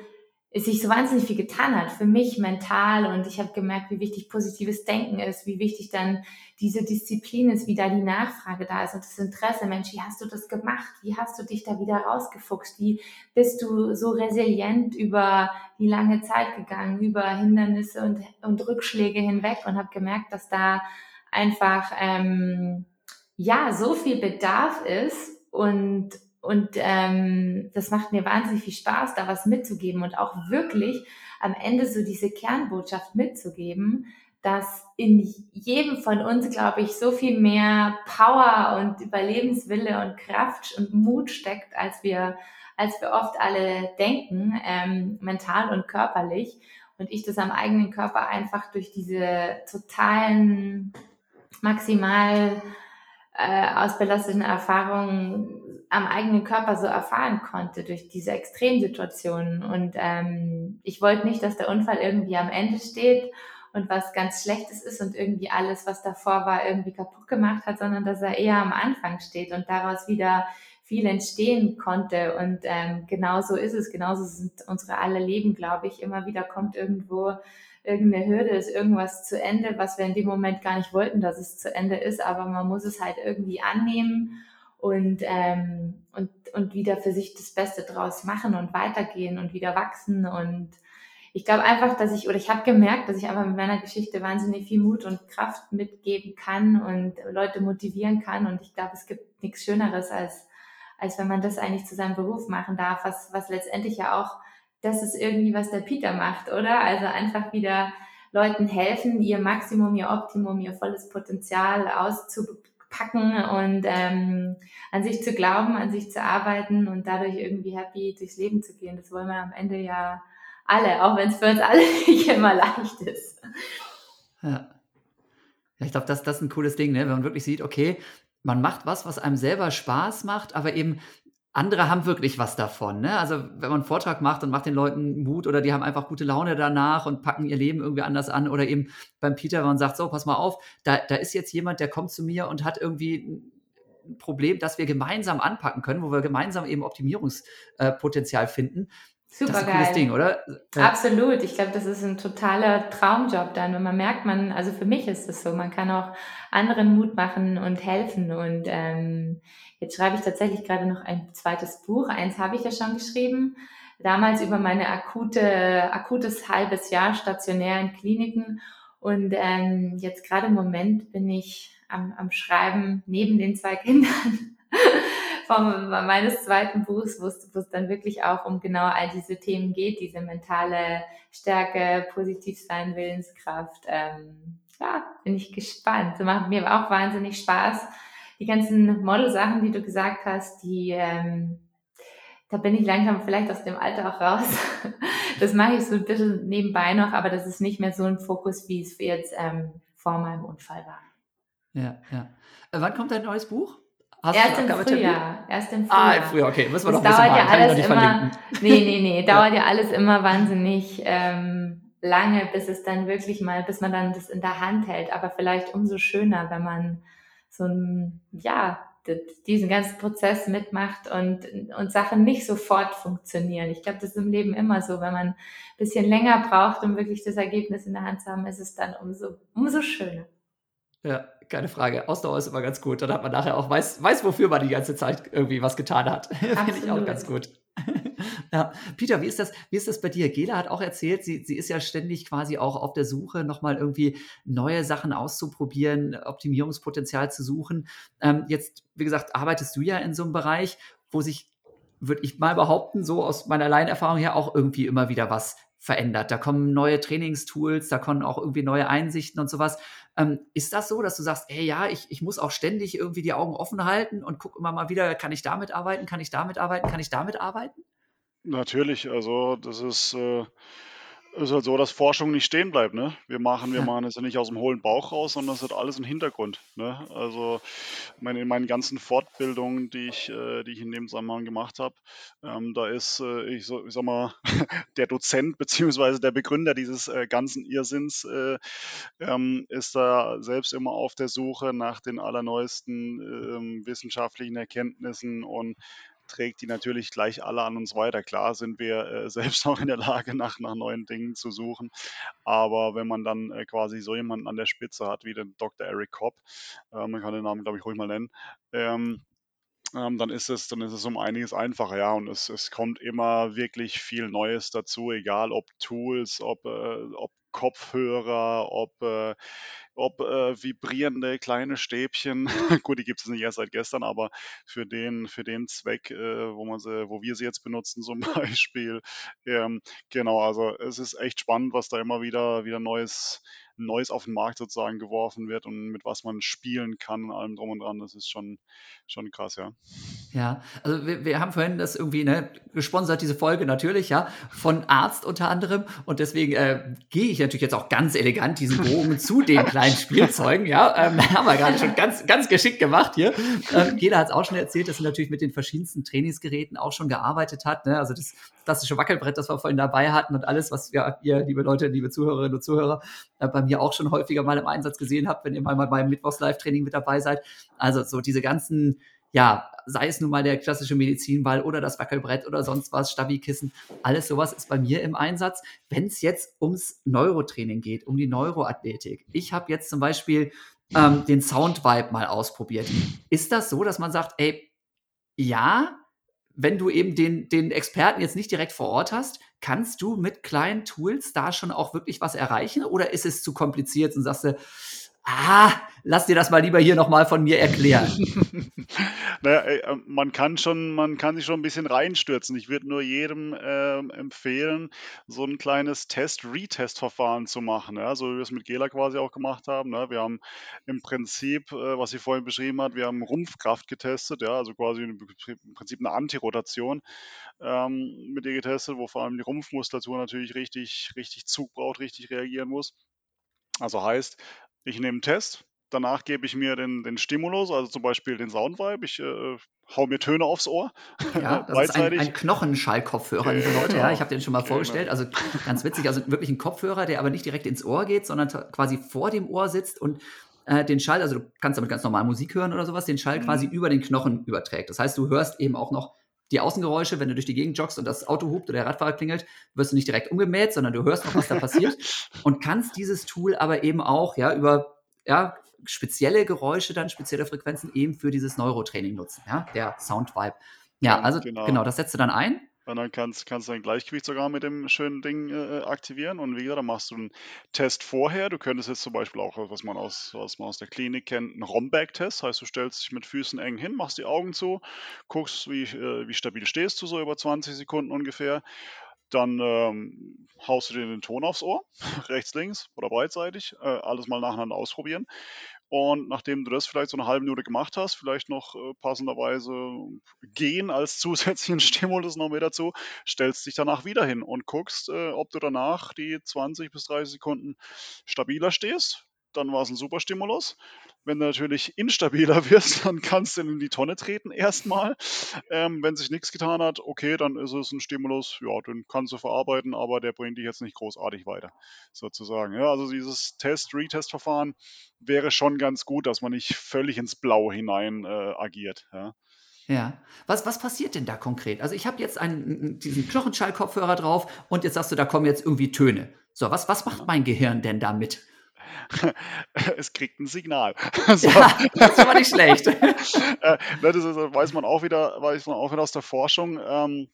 sich so wahnsinnig viel getan hat für mich mental und ich habe gemerkt, wie wichtig positives Denken ist, wie wichtig dann diese Disziplin ist, wie da die Nachfrage da ist und das Interesse, Mensch, wie hast du das gemacht? Wie hast du dich da wieder rausgefuchst? Wie bist du so resilient über die lange Zeit gegangen, über Hindernisse und, und Rückschläge hinweg und habe gemerkt, dass da einfach ähm, ja so viel Bedarf ist und und ähm, das macht mir wahnsinnig viel Spaß, da was mitzugeben und auch wirklich am Ende so diese Kernbotschaft mitzugeben, dass in jedem von uns, glaube ich, so viel mehr Power und Überlebenswille und Kraft und Mut steckt, als wir, als wir oft alle denken, ähm, mental und körperlich. Und ich das am eigenen Körper einfach durch diese totalen, maximal äh, ausbelasteten Erfahrungen am eigenen Körper so erfahren konnte durch diese Extremsituationen. Und ähm, ich wollte nicht, dass der Unfall irgendwie am Ende steht und was ganz Schlechtes ist und irgendwie alles, was davor war, irgendwie kaputt gemacht hat, sondern dass er eher am Anfang steht und daraus wieder viel entstehen konnte. Und ähm, genauso ist es, genauso sind unsere alle Leben, glaube ich. Immer wieder kommt irgendwo irgendeine Hürde, ist irgendwas zu Ende, was wir in dem Moment gar nicht wollten, dass es zu Ende ist, aber man muss es halt irgendwie annehmen und, ähm, und, und wieder für sich das Beste draus machen und weitergehen und wieder wachsen und ich glaube einfach, dass ich, oder ich habe gemerkt, dass ich einfach mit meiner Geschichte wahnsinnig viel Mut und Kraft mitgeben kann und Leute motivieren kann. Und ich glaube, es gibt nichts Schöneres, als, als wenn man das eigentlich zu seinem Beruf machen darf, was, was letztendlich ja auch das ist irgendwie, was der Peter macht, oder? Also einfach wieder Leuten helfen, ihr Maximum, ihr Optimum, ihr volles Potenzial auszupacken und ähm, an sich zu glauben, an sich zu arbeiten und dadurch irgendwie happy durchs Leben zu gehen. Das wollen wir am Ende ja alle, auch wenn es für uns alle nicht immer leicht ist. Ja. Ja, ich glaube, das, das ist ein cooles Ding, ne? wenn man wirklich sieht, okay, man macht was, was einem selber Spaß macht, aber eben andere haben wirklich was davon. Ne? Also wenn man einen Vortrag macht und macht den Leuten Mut oder die haben einfach gute Laune danach und packen ihr Leben irgendwie anders an oder eben beim Peter, wenn man sagt, so, pass mal auf, da, da ist jetzt jemand, der kommt zu mir und hat irgendwie ein Problem, das wir gemeinsam anpacken können, wo wir gemeinsam eben Optimierungspotenzial finden. Super das ist ein cooles geil. Ding, oder? Ja. Absolut. Ich glaube, das ist ein totaler Traumjob dann. Und man merkt, man, also für mich ist es so, man kann auch anderen Mut machen und helfen. Und ähm, jetzt schreibe ich tatsächlich gerade noch ein zweites Buch. Eins habe ich ja schon geschrieben. Damals über meine akute, akutes halbes Jahr stationär in Kliniken. Und ähm, jetzt gerade im Moment bin ich am, am Schreiben neben den zwei Kindern vom, meines zweiten Buchs, wo es, dann wirklich auch um genau all diese Themen geht, diese mentale Stärke, positiv sein, Willenskraft. Ähm, ja, bin ich gespannt. Das macht mir auch wahnsinnig Spaß. Die ganzen Model-Sachen, die du gesagt hast, die, ähm, da bin ich langsam vielleicht aus dem Alter auch raus. Das mache ich so ein bisschen nebenbei noch, aber das ist nicht mehr so ein Fokus, wie es jetzt ähm, vor meinem Unfall war. Ja, ja. Äh, wann kommt dein neues Buch? Hast erst im Frühjahr. Erst im Frühjahr. Ah, im Frühjahr, okay. Müssen wir das noch ein dauert ja alles immer. Nee, nee, nee. Dauert ja, ja alles immer wahnsinnig ähm, lange, bis es dann wirklich mal, bis man dann das in der Hand hält. Aber vielleicht umso schöner, wenn man so ein, ja, diesen ganzen Prozess mitmacht und, und Sachen nicht sofort funktionieren. Ich glaube, das ist im Leben immer so. Wenn man ein bisschen länger braucht, um wirklich das Ergebnis in der Hand zu haben, ist es dann umso, umso schöner. Ja, keine Frage. Ausdauer ist immer ganz gut. Dann hat man nachher auch weiß, weiß wofür man die ganze Zeit irgendwie was getan hat. Finde ich auch ganz gut. ja. Peter, wie ist das, wie ist das bei dir? Gela hat auch erzählt, sie, sie ist ja ständig quasi auch auf der Suche, nochmal irgendwie neue Sachen auszuprobieren, Optimierungspotenzial zu suchen. Ähm, jetzt, wie gesagt, arbeitest du ja in so einem Bereich, wo sich, würde ich mal behaupten, so aus meiner Laienerfahrung her auch irgendwie immer wieder was verändert. Da kommen neue Trainingstools, da kommen auch irgendwie neue Einsichten und sowas. Ähm, ist das so, dass du sagst, hey ja, ich, ich muss auch ständig irgendwie die Augen offen halten und gucke immer mal wieder, kann ich damit arbeiten, kann ich damit arbeiten, kann ich damit arbeiten? Natürlich, also das ist, äh, ist halt so, dass Forschung nicht stehen bleibt, ne? Wir machen, wir machen es ja nicht aus dem hohlen Bauch raus, sondern es hat alles einen Hintergrund, ne? Also meine, in meinen ganzen Fortbildungen, die ich, äh, die ich in dem Zusammenhang gemacht habe, ähm, da ist, äh, ich, so, ich sag mal, der Dozent beziehungsweise der Begründer dieses äh, ganzen Irrsinns äh, ähm, ist da selbst immer auf der Suche nach den allerneuesten ähm, wissenschaftlichen Erkenntnissen und trägt die natürlich gleich alle an uns weiter. Klar sind wir äh, selbst auch in der Lage, nach, nach neuen Dingen zu suchen. Aber wenn man dann äh, quasi so jemanden an der Spitze hat, wie den Dr. Eric Kopp, äh, man kann den Namen, glaube ich, ruhig mal nennen, ähm, ähm, dann ist es, dann ist es um einiges einfacher, ja. Und es, es kommt immer wirklich viel Neues dazu, egal ob Tools, ob, äh, ob Kopfhörer, ob, äh, ob äh, vibrierende kleine Stäbchen. Gut, die gibt es nicht erst seit gestern, aber für den, für den Zweck, äh, wo, man sie, wo wir sie jetzt benutzen zum Beispiel. Ähm, genau, also es ist echt spannend, was da immer wieder, wieder Neues Neues auf den Markt sozusagen geworfen wird und mit was man spielen kann und allem drum und dran. Das ist schon, schon krass, ja. Ja, also wir, wir haben vorhin das irgendwie ne, gesponsert, diese Folge natürlich, ja, von Arzt unter anderem. Und deswegen äh, gehe ich natürlich jetzt auch ganz elegant diesen Bogen zu den kleinen Spielzeugen, ja. Ähm, haben wir gerade schon ganz, ganz geschickt gemacht hier. Ähm, Gela hat es auch schon erzählt, dass er natürlich mit den verschiedensten Trainingsgeräten auch schon gearbeitet hat. Ne? Also das klassische Wackelbrett, das wir vorhin dabei hatten und alles, was wir, ihr, liebe Leute, liebe Zuhörerinnen und Zuhörer, äh, mir auch schon häufiger mal im Einsatz gesehen habt, wenn ihr mal beim Mittwochs-Live-Training mit dabei seid. Also so diese ganzen ja, sei es nun mal der klassische Medizinball oder das Wackelbrett oder sonst was, Stabikissen, alles sowas ist bei mir im Einsatz. Wenn es jetzt ums Neurotraining geht, um die Neuroathletik. Ich habe jetzt zum Beispiel ähm, den Soundvibe mal ausprobiert. Ist das so, dass man sagt, ey, ja, wenn du eben den, den Experten jetzt nicht direkt vor Ort hast, kannst du mit kleinen Tools da schon auch wirklich was erreichen? Oder ist es zu kompliziert und sagst du, ah, lass dir das mal lieber hier nochmal von mir erklären. naja, ähm, man kann schon, man kann sich schon ein bisschen reinstürzen. Ich würde nur jedem äh, empfehlen, so ein kleines Test-Retest-Verfahren zu machen. Ja? So wie wir es mit Gela quasi auch gemacht haben. Ne? Wir haben im Prinzip, äh, was sie vorhin beschrieben hat, wir haben Rumpfkraft getestet, ja, also quasi im Prinzip eine Antirotation ähm, mit ihr getestet, wo vor allem die Rumpfmuskulatur natürlich richtig, richtig Zug braucht, richtig reagieren muss. Also heißt, ich nehme einen Test, danach gebe ich mir den, den Stimulus, also zum Beispiel den Soundvibe. Ich äh, hau mir Töne aufs Ohr. Ja, das ist ein, ein Knochenschallkopfhörer, liebe Leute. Ja, ich habe den schon mal genau. vorgestellt. Also ganz witzig, also wirklich ein Kopfhörer, der aber nicht direkt ins Ohr geht, sondern quasi vor dem Ohr sitzt und äh, den Schall, also du kannst damit ganz normal Musik hören oder sowas, den Schall mhm. quasi über den Knochen überträgt. Das heißt, du hörst eben auch noch die Außengeräusche, wenn du durch die Gegend joggst und das Auto hupt oder der Radfahrer klingelt, wirst du nicht direkt umgemäht, sondern du hörst noch, was da passiert und kannst dieses Tool aber eben auch ja über ja, spezielle Geräusche, dann spezielle Frequenzen eben für dieses Neurotraining nutzen, ja, der Soundvibe. Ja, also genau. genau, das setzt du dann ein und dann kannst, kannst du dein Gleichgewicht sogar mit dem schönen Ding äh, aktivieren. Und wie gesagt, dann machst du einen Test vorher. Du könntest jetzt zum Beispiel auch, was man aus, was man aus der Klinik kennt, einen Romback-Test. Heißt, du stellst dich mit Füßen eng hin, machst die Augen zu, guckst, wie, äh, wie stabil stehst du, so über 20 Sekunden ungefähr. Dann ähm, haust du dir den Ton aufs Ohr, rechts, links oder breitseitig, äh, alles mal nacheinander ausprobieren. Und nachdem du das vielleicht so eine halbe Minute gemacht hast, vielleicht noch äh, passenderweise gehen als zusätzlichen Stimulus noch mehr dazu, stellst dich danach wieder hin und guckst, äh, ob du danach die 20 bis 30 Sekunden stabiler stehst. Dann war es ein super Stimulus. Wenn du natürlich instabiler wirst, dann kannst du in die Tonne treten erstmal. Ähm, wenn sich nichts getan hat, okay, dann ist es ein Stimulus, ja, den kannst du verarbeiten, aber der bringt dich jetzt nicht großartig weiter, sozusagen. Ja, also dieses Test-Retest-Verfahren wäre schon ganz gut, dass man nicht völlig ins Blau hinein äh, agiert. Ja. Ja. Was, was passiert denn da konkret? Also ich habe jetzt einen, diesen Knochenschallkopfhörer drauf und jetzt sagst du, da kommen jetzt irgendwie Töne. So, was, was macht mein Gehirn denn damit? es kriegt ein Signal. So. Ja, das war nicht schlecht. äh, das ist, weiß man auch wieder, weiß man auch wieder aus der Forschung. Ähm,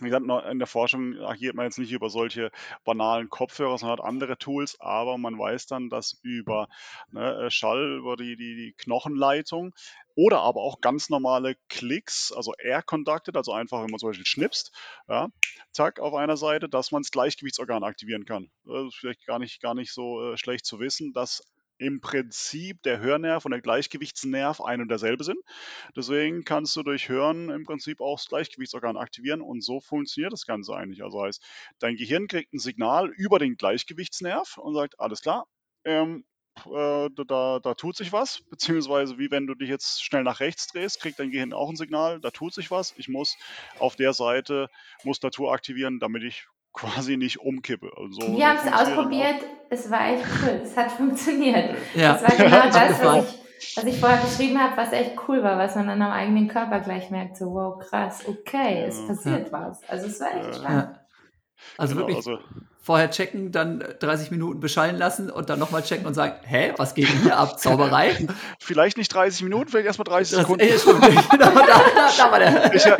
wie gesagt, in der Forschung agiert man jetzt nicht über solche banalen Kopfhörer, sondern hat andere Tools, aber man weiß dann, dass über ne, äh, Schall, über die, die, die Knochenleitung oder aber auch ganz normale Klicks, also Air Conducted, also einfach, wenn man zum Beispiel schnipst, ja, zack, auf einer Seite, dass man das Gleichgewichtsorgan aktivieren kann. Das ist vielleicht gar nicht, gar nicht so äh, schlecht zu wissen, dass im Prinzip der Hörnerv und der Gleichgewichtsnerv ein und derselbe sind. Deswegen kannst du durch Hören im Prinzip auch das Gleichgewichtsorgan aktivieren und so funktioniert das Ganze eigentlich. Also heißt, dein Gehirn kriegt ein Signal über den Gleichgewichtsnerv und sagt, alles klar, ähm, äh, da, da tut sich was, beziehungsweise wie wenn du dich jetzt schnell nach rechts drehst, kriegt dein Gehirn auch ein Signal, da tut sich was, ich muss auf der Seite Muskulatur aktivieren, damit ich quasi nicht umkippe. Also, Wir haben es ausprobiert, es war echt cool, es hat funktioniert. Ja. Das war genau das, was ich, was ich vorher beschrieben habe, was echt cool war, was man dann am eigenen Körper gleich merkt, so wow, krass, okay, es passiert ja. was. Also es war echt spannend. Ja. Also genau, wirklich also vorher checken, dann 30 Minuten beschallen lassen und dann nochmal checken und sagen, hä, was geht denn hier ab? Zauberei? Vielleicht nicht 30 Minuten, vielleicht erstmal 30 Sekunden. Das, ey, stimmt, genau, da, da, da war der. Ich, ich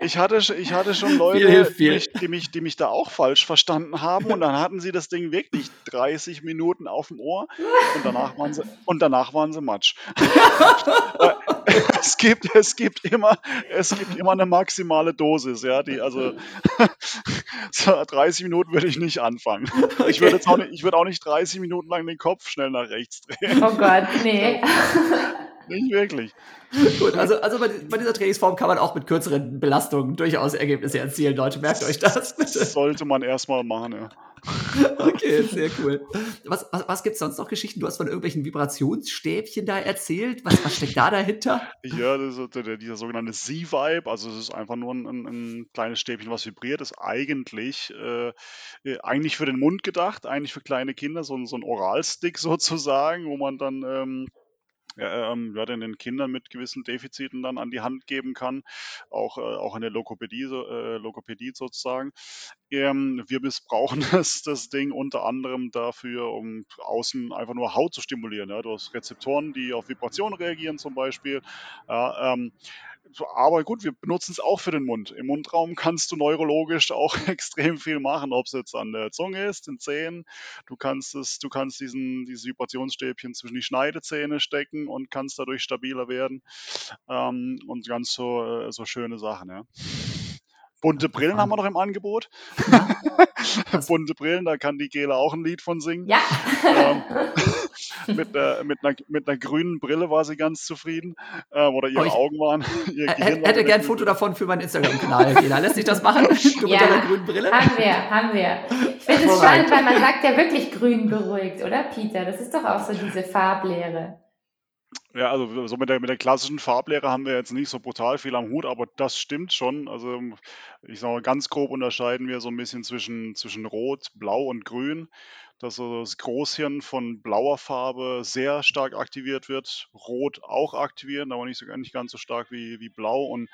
ich, hatte, ich hatte schon Leute, die mich, die, mich, die mich da auch falsch verstanden haben und dann hatten sie das Ding wirklich 30 Minuten auf dem Ohr und danach waren sie, und danach waren sie Matsch. Es, gibt, es, gibt immer, es gibt immer eine maximale Dosis, ja, die, also 30 Minuten würde ich nicht anfangen. Okay. Ich würde jetzt auch nicht, ich würde auch nicht 30 Minuten lang den Kopf schnell nach rechts drehen. Oh Gott, nee. Nicht wirklich. Gut, also, also bei, bei, dieser Trainingsform kann man auch mit kürzeren Belastungen durchaus Ergebnisse erzielen, Leute. Merkt euch das. Bitte. Sollte man erstmal machen, ja. Okay, sehr cool. Was, was, was gibt es sonst noch Geschichten? Du hast von irgendwelchen Vibrationsstäbchen da erzählt. Was, was steckt da dahinter? Ja, das ist der, dieser sogenannte Z-Vibe. Also, es ist einfach nur ein, ein, ein, kleines Stäbchen, was vibriert. Ist eigentlich, äh, äh, eigentlich für den Mund gedacht, eigentlich für kleine Kinder, so, so ein Oralstick sozusagen, wo man dann. Ähm, ähm, ja, den Kindern mit gewissen Defiziten dann an die Hand geben kann, auch, äh, auch in der Lokopädie, äh, Lokopädie sozusagen. Ähm, wir missbrauchen das, das Ding unter anderem dafür, um außen einfach nur Haut zu stimulieren. Ja. Du hast Rezeptoren, die auf Vibrationen reagieren zum Beispiel. Ja, ähm, aber gut, wir benutzen es auch für den Mund. Im Mundraum kannst du neurologisch auch extrem viel machen, ob es jetzt an der Zunge ist, den Zähnen. Du kannst es, du kannst diesen, dieses Vibrationsstäbchen zwischen die Schneidezähne stecken und kannst dadurch stabiler werden. Ähm, und ganz so, äh, so schöne Sachen, ja. Bunte Brillen haben wir noch im Angebot. Bunte Brillen, da kann die Gela auch ein Lied von singen. Ja. Ähm, mit, einer, mit, einer, mit einer grünen Brille war sie ganz zufrieden. Ähm, oder ihre oh, Augen waren. Ihr Gehirn hätte gern ein Foto davon für meinen Instagram-Kanal. Gela, lässt sich das machen? Du ja, mit deiner grünen Brille? Haben wir, haben wir. Ich finde es spannend, weil man sagt ja wirklich grün beruhigt, oder Peter? Das ist doch auch so diese Farblehre. Ja, also so mit der, mit der klassischen Farblehre haben wir jetzt nicht so brutal viel am Hut, aber das stimmt schon. Also ich sage mal, ganz grob unterscheiden wir so ein bisschen zwischen, zwischen Rot, Blau und Grün. Dass so das Großhirn von blauer Farbe sehr stark aktiviert wird, Rot auch aktivieren, aber nicht, so, nicht ganz so stark wie, wie Blau und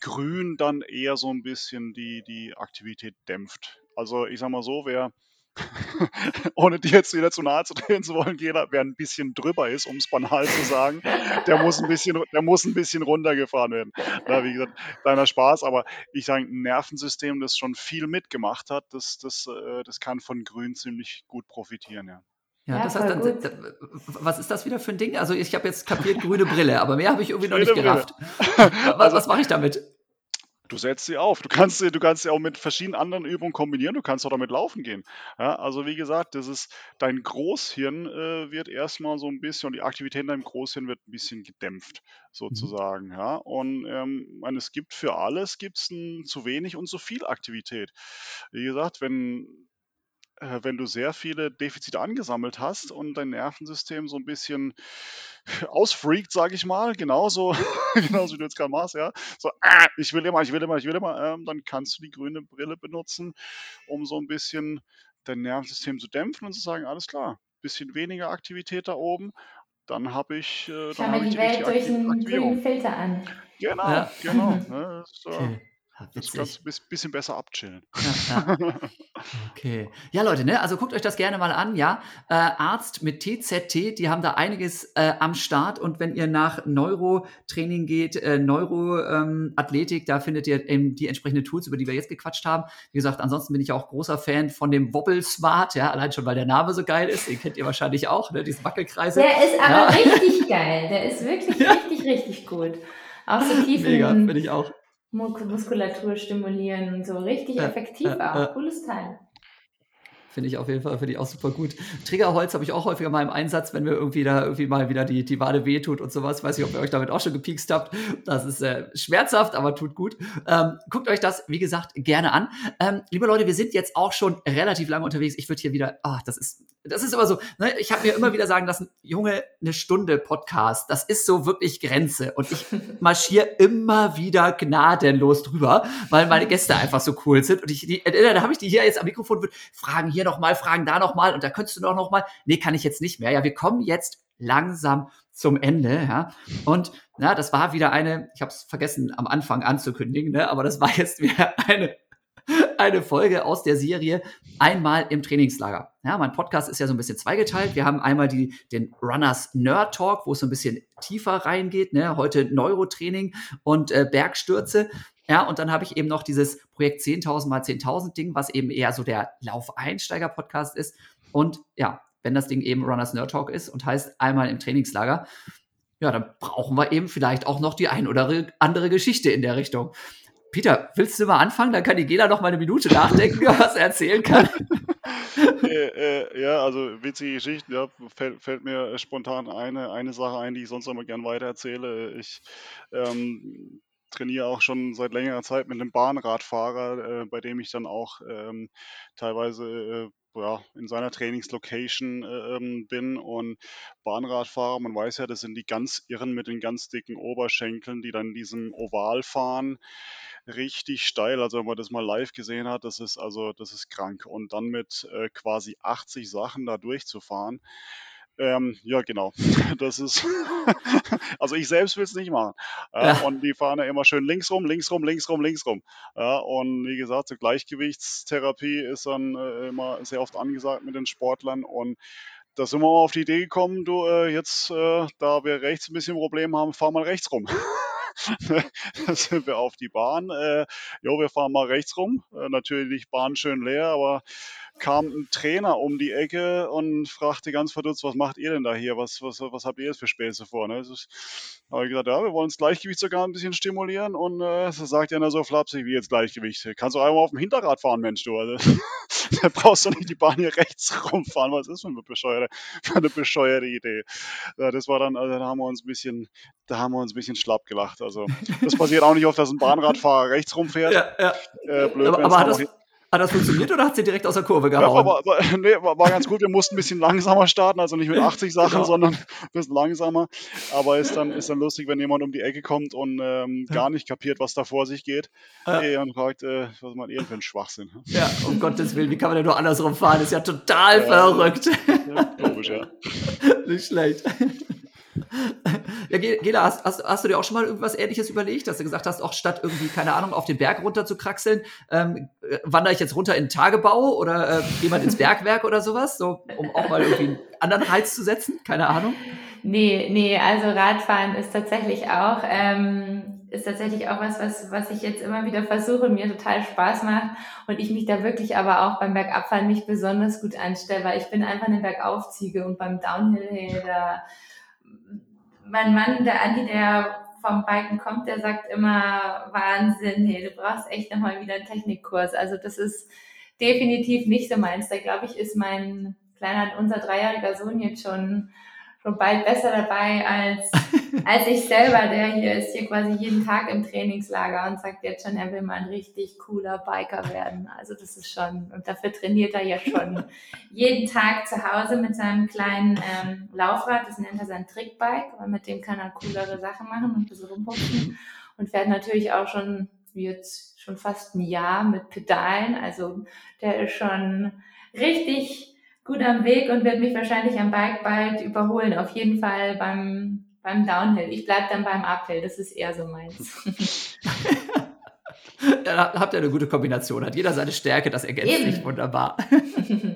Grün dann eher so ein bisschen die, die Aktivität dämpft. Also ich sage mal so, wer ohne dir jetzt wieder zu nahe zu treten zu wollen, jeder, wer ein bisschen drüber ist, um es banal zu sagen, der muss ein bisschen, der muss ein bisschen runtergefahren werden. Ja, wie gesagt, kleiner Spaß, aber ich sage, ein Nervensystem, das schon viel mitgemacht hat, das, das, äh, das kann von Grün ziemlich gut profitieren, ja. Ja, ja das heißt dann, was ist das wieder für ein Ding? Also ich habe jetzt kapiert grüne Brille, aber mehr habe ich irgendwie grüne noch nicht gerafft. was, also, was mache ich damit? Du setzt sie auf. Du kannst sie, du kannst sie auch mit verschiedenen anderen Übungen kombinieren. Du kannst auch damit laufen gehen. Ja, also wie gesagt, das ist dein Großhirn äh, wird erstmal so ein bisschen und die Aktivität in deinem Großhirn wird ein bisschen gedämpft mhm. sozusagen. Mhm. Ja, und ähm, es gibt für alles gibt's ein, zu wenig und zu viel Aktivität. Wie gesagt, wenn wenn du sehr viele Defizite angesammelt hast und dein Nervensystem so ein bisschen ausfreakt, sage ich mal, genauso, genauso wie du jetzt gerade machst, ja, so, äh, ich will immer, ich will immer, ich will immer, ähm, dann kannst du die grüne Brille benutzen, um so ein bisschen dein Nervensystem zu dämpfen und zu sagen, alles klar, bisschen weniger Aktivität da oben, dann habe ich, äh, dann habe ich die, die Welt durch einen grünen Filter an. Genau, ja. genau. Ne, äh, okay. Das kannst du ein bisschen besser abchillen. Ja, ja. Okay. Ja, Leute, ne? Also guckt euch das gerne mal an, ja. Äh, Arzt mit TZT, die haben da einiges äh, am Start. Und wenn ihr nach Neurotraining geht, äh, Neuroathletik, ähm, da findet ihr eben die entsprechenden Tools, über die wir jetzt gequatscht haben. Wie gesagt, ansonsten bin ich auch großer Fan von dem Wobble Smart, ja, allein schon, weil der Name so geil ist. Den kennt ihr wahrscheinlich auch, ne? Diesen Wackelkreise. Der ist aber ja. richtig geil. Der ist wirklich richtig, richtig gut. Auch so tief Mega, finde ich auch. Muskulatur stimulieren und so. Richtig effektiv äh, auch. Äh, Cooles Teil. Finde ich auf jeden Fall, finde ich auch super gut. Triggerholz habe ich auch häufiger mal im Einsatz, wenn mir irgendwie da irgendwie mal wieder die, die Wade wehtut und sowas. Weiß nicht, ob ihr euch damit auch schon gepiekst habt. Das ist äh, schmerzhaft, aber tut gut. Ähm, guckt euch das, wie gesagt, gerne an. Ähm, liebe Leute, wir sind jetzt auch schon relativ lange unterwegs. Ich würde hier wieder, ah, das ist, das ist immer so, ne? ich habe mir immer wieder sagen lassen, Junge, eine Stunde Podcast, das ist so wirklich Grenze. Und ich marschiere immer wieder gnadenlos drüber, weil meine Gäste einfach so cool sind. Und ich, die, äh, da habe ich die hier jetzt am Mikrofon, wird fragen hier hier noch mal fragen, da noch mal und da könntest du doch noch mal. Nee, kann ich jetzt nicht mehr. Ja, wir kommen jetzt langsam zum Ende, ja. Und na, das war wieder eine, ich habe es vergessen am Anfang anzukündigen, ne, aber das war jetzt wieder eine eine Folge aus der Serie Einmal im Trainingslager. Ja, mein Podcast ist ja so ein bisschen zweigeteilt. Wir haben einmal die, den Runners Nerd Talk, wo es so ein bisschen tiefer reingeht. Ne? Heute Neurotraining und äh, Bergstürze. Ja, und dann habe ich eben noch dieses Projekt 10.000 mal 10.000 Ding, was eben eher so der Laufeinsteiger-Podcast ist. Und ja, wenn das Ding eben Runners Nerd Talk ist und heißt einmal im Trainingslager, ja, dann brauchen wir eben vielleicht auch noch die ein oder andere Geschichte in der Richtung. Peter, willst du mal anfangen? Dann kann die Gela noch mal eine Minute nachdenken, was er erzählen kann. äh, äh, ja, also witzige Geschichten. Ja, fällt, fällt, mir spontan eine, eine Sache ein, die ich sonst immer gern weitererzähle. Ich ähm, trainiere auch schon seit längerer Zeit mit einem Bahnradfahrer, äh, bei dem ich dann auch ähm, teilweise äh, ja, in seiner Trainingslocation äh, ähm, bin und Bahnradfahrer, man weiß ja, das sind die ganz irren mit den ganz dicken Oberschenkeln, die dann in diesem Oval fahren richtig steil. Also wenn man das mal live gesehen hat, das ist also das ist krank. Und dann mit äh, quasi 80 Sachen da durchzufahren. Ähm, ja, genau. Das ist, also ich selbst will es nicht machen. Äh, ja. Und die fahren ja immer schön links rum, links rum, links rum, links rum. Ja, und wie gesagt, so Gleichgewichtstherapie ist dann äh, immer sehr oft angesagt mit den Sportlern. Und da sind wir mal auf die Idee gekommen, du, äh, jetzt, äh, da wir rechts ein bisschen Probleme haben, fahr mal rechts rum. da sind wir auf die Bahn. Äh, jo, wir fahren mal rechts rum. Äh, natürlich Bahn schön leer, aber kam ein Trainer um die Ecke und fragte ganz verdutzt, was macht ihr denn da hier? Was, was, was habt ihr jetzt für Späße vor? Ne? Da habe ich gesagt, ja, wir wollen das Gleichgewicht sogar ein bisschen stimulieren und äh, so sagt er dann so flapsig, wie jetzt Gleichgewicht. Kannst du einmal auf dem Hinterrad fahren, Mensch, du. Also, da brauchst du nicht die Bahn hier rechts rumfahren. Was ist für eine bescheuerte, eine bescheuerte Idee? Ja, das war dann, also da haben wir uns ein bisschen, da haben wir uns ein bisschen schlapp gelacht. Also das passiert auch nicht oft, dass ein Bahnradfahrer rechts rumfährt. Ja, ja. Äh, blöd, aber, aber hat das, hat das funktioniert oder hat sie direkt aus der Kurve gehauen? Ja, aber, aber, nee, war, war, ganz gut. Wir mussten ein bisschen langsamer starten, also nicht mit 80 Sachen, genau. sondern ein bisschen langsamer. Aber ist dann, ist dann lustig, wenn jemand um die Ecke kommt und ähm, gar nicht kapiert, was da vor sich geht. Ja. Ey, und fragt, äh, was man ihr für ein Schwachsinn. Ja, um Gottes Willen, wie kann man denn nur andersrum fahren? Das ist ja total ja, verrückt. Ja, logisch, ja. nicht schlecht. Ja, Gela, hast, hast, hast, du dir auch schon mal irgendwas Ähnliches überlegt, dass du gesagt hast, auch statt irgendwie, keine Ahnung, auf den Berg runter zu kraxeln, ähm, äh, wandere ich jetzt runter in den Tagebau oder äh, jemand ins Bergwerk oder sowas, so, um auch mal irgendwie einen anderen Reiz zu setzen? Keine Ahnung. Nee, nee, also Radfahren ist tatsächlich auch, ähm, ist tatsächlich auch was, was, was ich jetzt immer wieder versuche und mir total Spaß macht und ich mich da wirklich aber auch beim Bergabfahren nicht besonders gut anstelle, weil ich bin einfach eine Bergaufziege und beim Downhill, da mein Mann, der Andi, der vom Biken kommt, der sagt immer, Wahnsinn, hey, du brauchst echt nochmal wieder einen Technikkurs. Also das ist definitiv nicht so meins. Da glaube ich, ist mein kleiner, unser dreijähriger Sohn jetzt schon schon bald besser dabei als, als ich selber, der hier ist hier quasi jeden Tag im Trainingslager und sagt jetzt schon, er will mal ein richtig cooler Biker werden. Also das ist schon, und dafür trainiert er ja schon jeden Tag zu Hause mit seinem kleinen ähm, Laufrad, das nennt er sein Trickbike, weil mit dem kann er coolere Sachen machen und ein bisschen rumputzen und fährt natürlich auch schon jetzt schon fast ein Jahr mit Pedalen. Also der ist schon richtig gut am Weg und wird mich wahrscheinlich am Bike bald überholen. Auf jeden Fall beim, beim Downhill. Ich bleibe dann beim Uphill. Das ist eher so meins. ja, habt ihr eine gute Kombination. Hat jeder seine Stärke, das ergänzt Eben. sich wunderbar.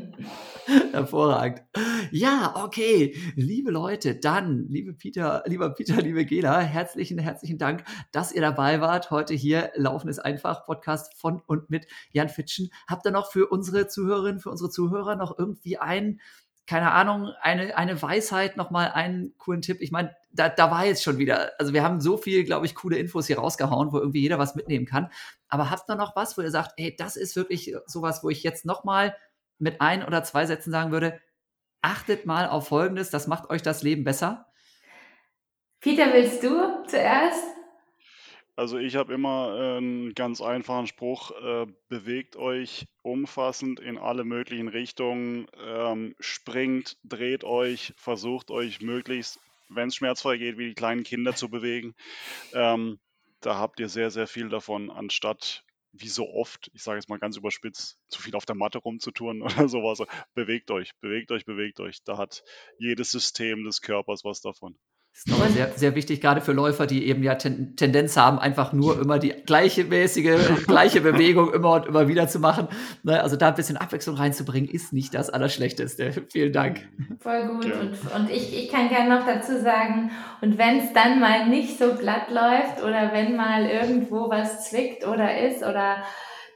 Hervorragend. Ja, okay. Liebe Leute, dann, liebe Peter, lieber Peter, liebe Gela, herzlichen, herzlichen Dank, dass ihr dabei wart. Heute hier Laufen ist einfach, Podcast von und mit Jan Fitschen. Habt ihr noch für unsere Zuhörerinnen, für unsere Zuhörer noch irgendwie einen, keine Ahnung, eine, eine Weisheit, nochmal einen coolen Tipp? Ich meine, da, da war jetzt schon wieder, also wir haben so viel, glaube ich, coole Infos hier rausgehauen, wo irgendwie jeder was mitnehmen kann. Aber habt ihr noch was, wo ihr sagt, ey, das ist wirklich sowas, wo ich jetzt nochmal mit ein oder zwei Sätzen sagen würde, achtet mal auf Folgendes, das macht euch das Leben besser? Peter, willst du zuerst? Also ich habe immer äh, einen ganz einfachen Spruch, äh, bewegt euch umfassend in alle möglichen Richtungen, ähm, springt, dreht euch, versucht euch möglichst, wenn es schmerzfrei geht, wie die kleinen Kinder zu bewegen. Ähm, da habt ihr sehr, sehr viel davon, anstatt wie so oft, ich sage jetzt mal ganz überspitzt, zu viel auf der Matte rumzutun oder sowas. Bewegt euch, bewegt euch, bewegt euch. Da hat jedes System des Körpers was davon. Ist glaube ich sehr, sehr wichtig, gerade für Läufer, die eben ja ten, Tendenz haben, einfach nur immer die gleiche mäßige, gleiche Bewegung immer und immer wieder zu machen. Ne? Also da ein bisschen Abwechslung reinzubringen, ist nicht das Allerschlechteste. Vielen Dank. Voll gut. Ja. Und, und ich, ich kann gerne noch dazu sagen, und wenn es dann mal nicht so glatt läuft oder wenn mal irgendwo was zwickt oder ist oder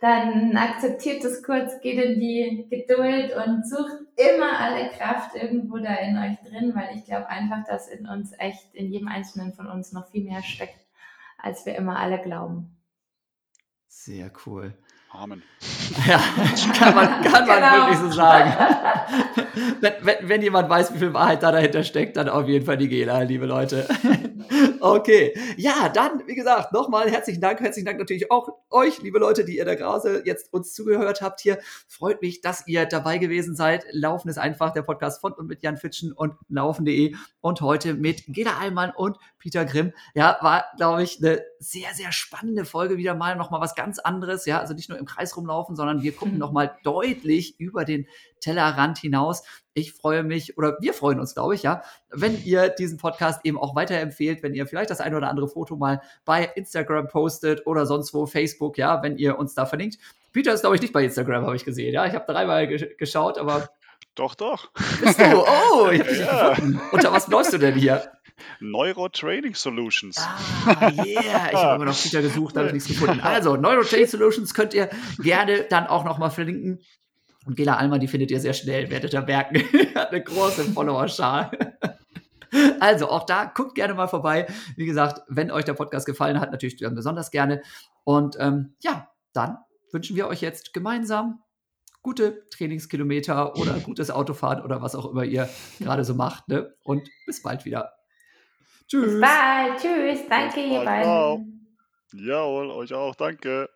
dann akzeptiert es kurz, geht in die Geduld und sucht immer alle Kraft irgendwo da in euch drin, weil ich glaube einfach, dass in uns echt, in jedem Einzelnen von uns noch viel mehr steckt, als wir immer alle glauben. Sehr cool. Amen. Ja, kann man, kann man genau. wirklich so sagen. wenn, wenn, wenn, jemand weiß, wie viel Wahrheit da dahinter steckt, dann auf jeden Fall die Gela, liebe Leute. okay. Ja, dann, wie gesagt, nochmal herzlichen Dank. Herzlichen Dank natürlich auch euch, liebe Leute, die ihr da gerade jetzt uns zugehört habt hier. Freut mich, dass ihr dabei gewesen seid. Laufen ist einfach der Podcast von und mit Jan Fitschen und laufen.de und heute mit Gela Allmann und Peter Grimm. Ja, war, glaube ich, eine sehr, sehr spannende Folge wieder mal. Nochmal was ganz anderes. Ja, also nicht nur im Kreis rumlaufen, sondern wir gucken nochmal deutlich über den Tellerrand hinaus. Ich freue mich oder wir freuen uns, glaube ich, ja, wenn ihr diesen Podcast eben auch weiterempfehlt, wenn ihr vielleicht das ein oder andere Foto mal bei Instagram postet oder sonst wo, Facebook, ja, wenn ihr uns da verlinkt. Peter ist, glaube ich, nicht bei Instagram, habe ich gesehen. Ja, ich habe dreimal ge geschaut, aber. Doch, doch. Bist du? Oh, ich habe dich ja. gefunden. Unter was läufst du denn hier? Neurotraining Solutions. Ah, yeah. Ich habe immer noch Peter gesucht, habe ich nichts gefunden. Also, Neurotraining Solutions könnt ihr gerne dann auch nochmal verlinken. Und Gela Alma, die findet ihr sehr schnell, werdet ihr merken. Hat eine große Follower-Schar. Also, auch da guckt gerne mal vorbei. Wie gesagt, wenn euch der Podcast gefallen hat, natürlich besonders gerne. Und ähm, ja, dann wünschen wir euch jetzt gemeinsam gute Trainingskilometer oder gutes Autofahren oder was auch immer ihr gerade so macht. Ne? Und bis bald wieder. Tschüss. Bis bald. Tschüss. Danke, ihr beiden. Jawohl, euch auch. Danke.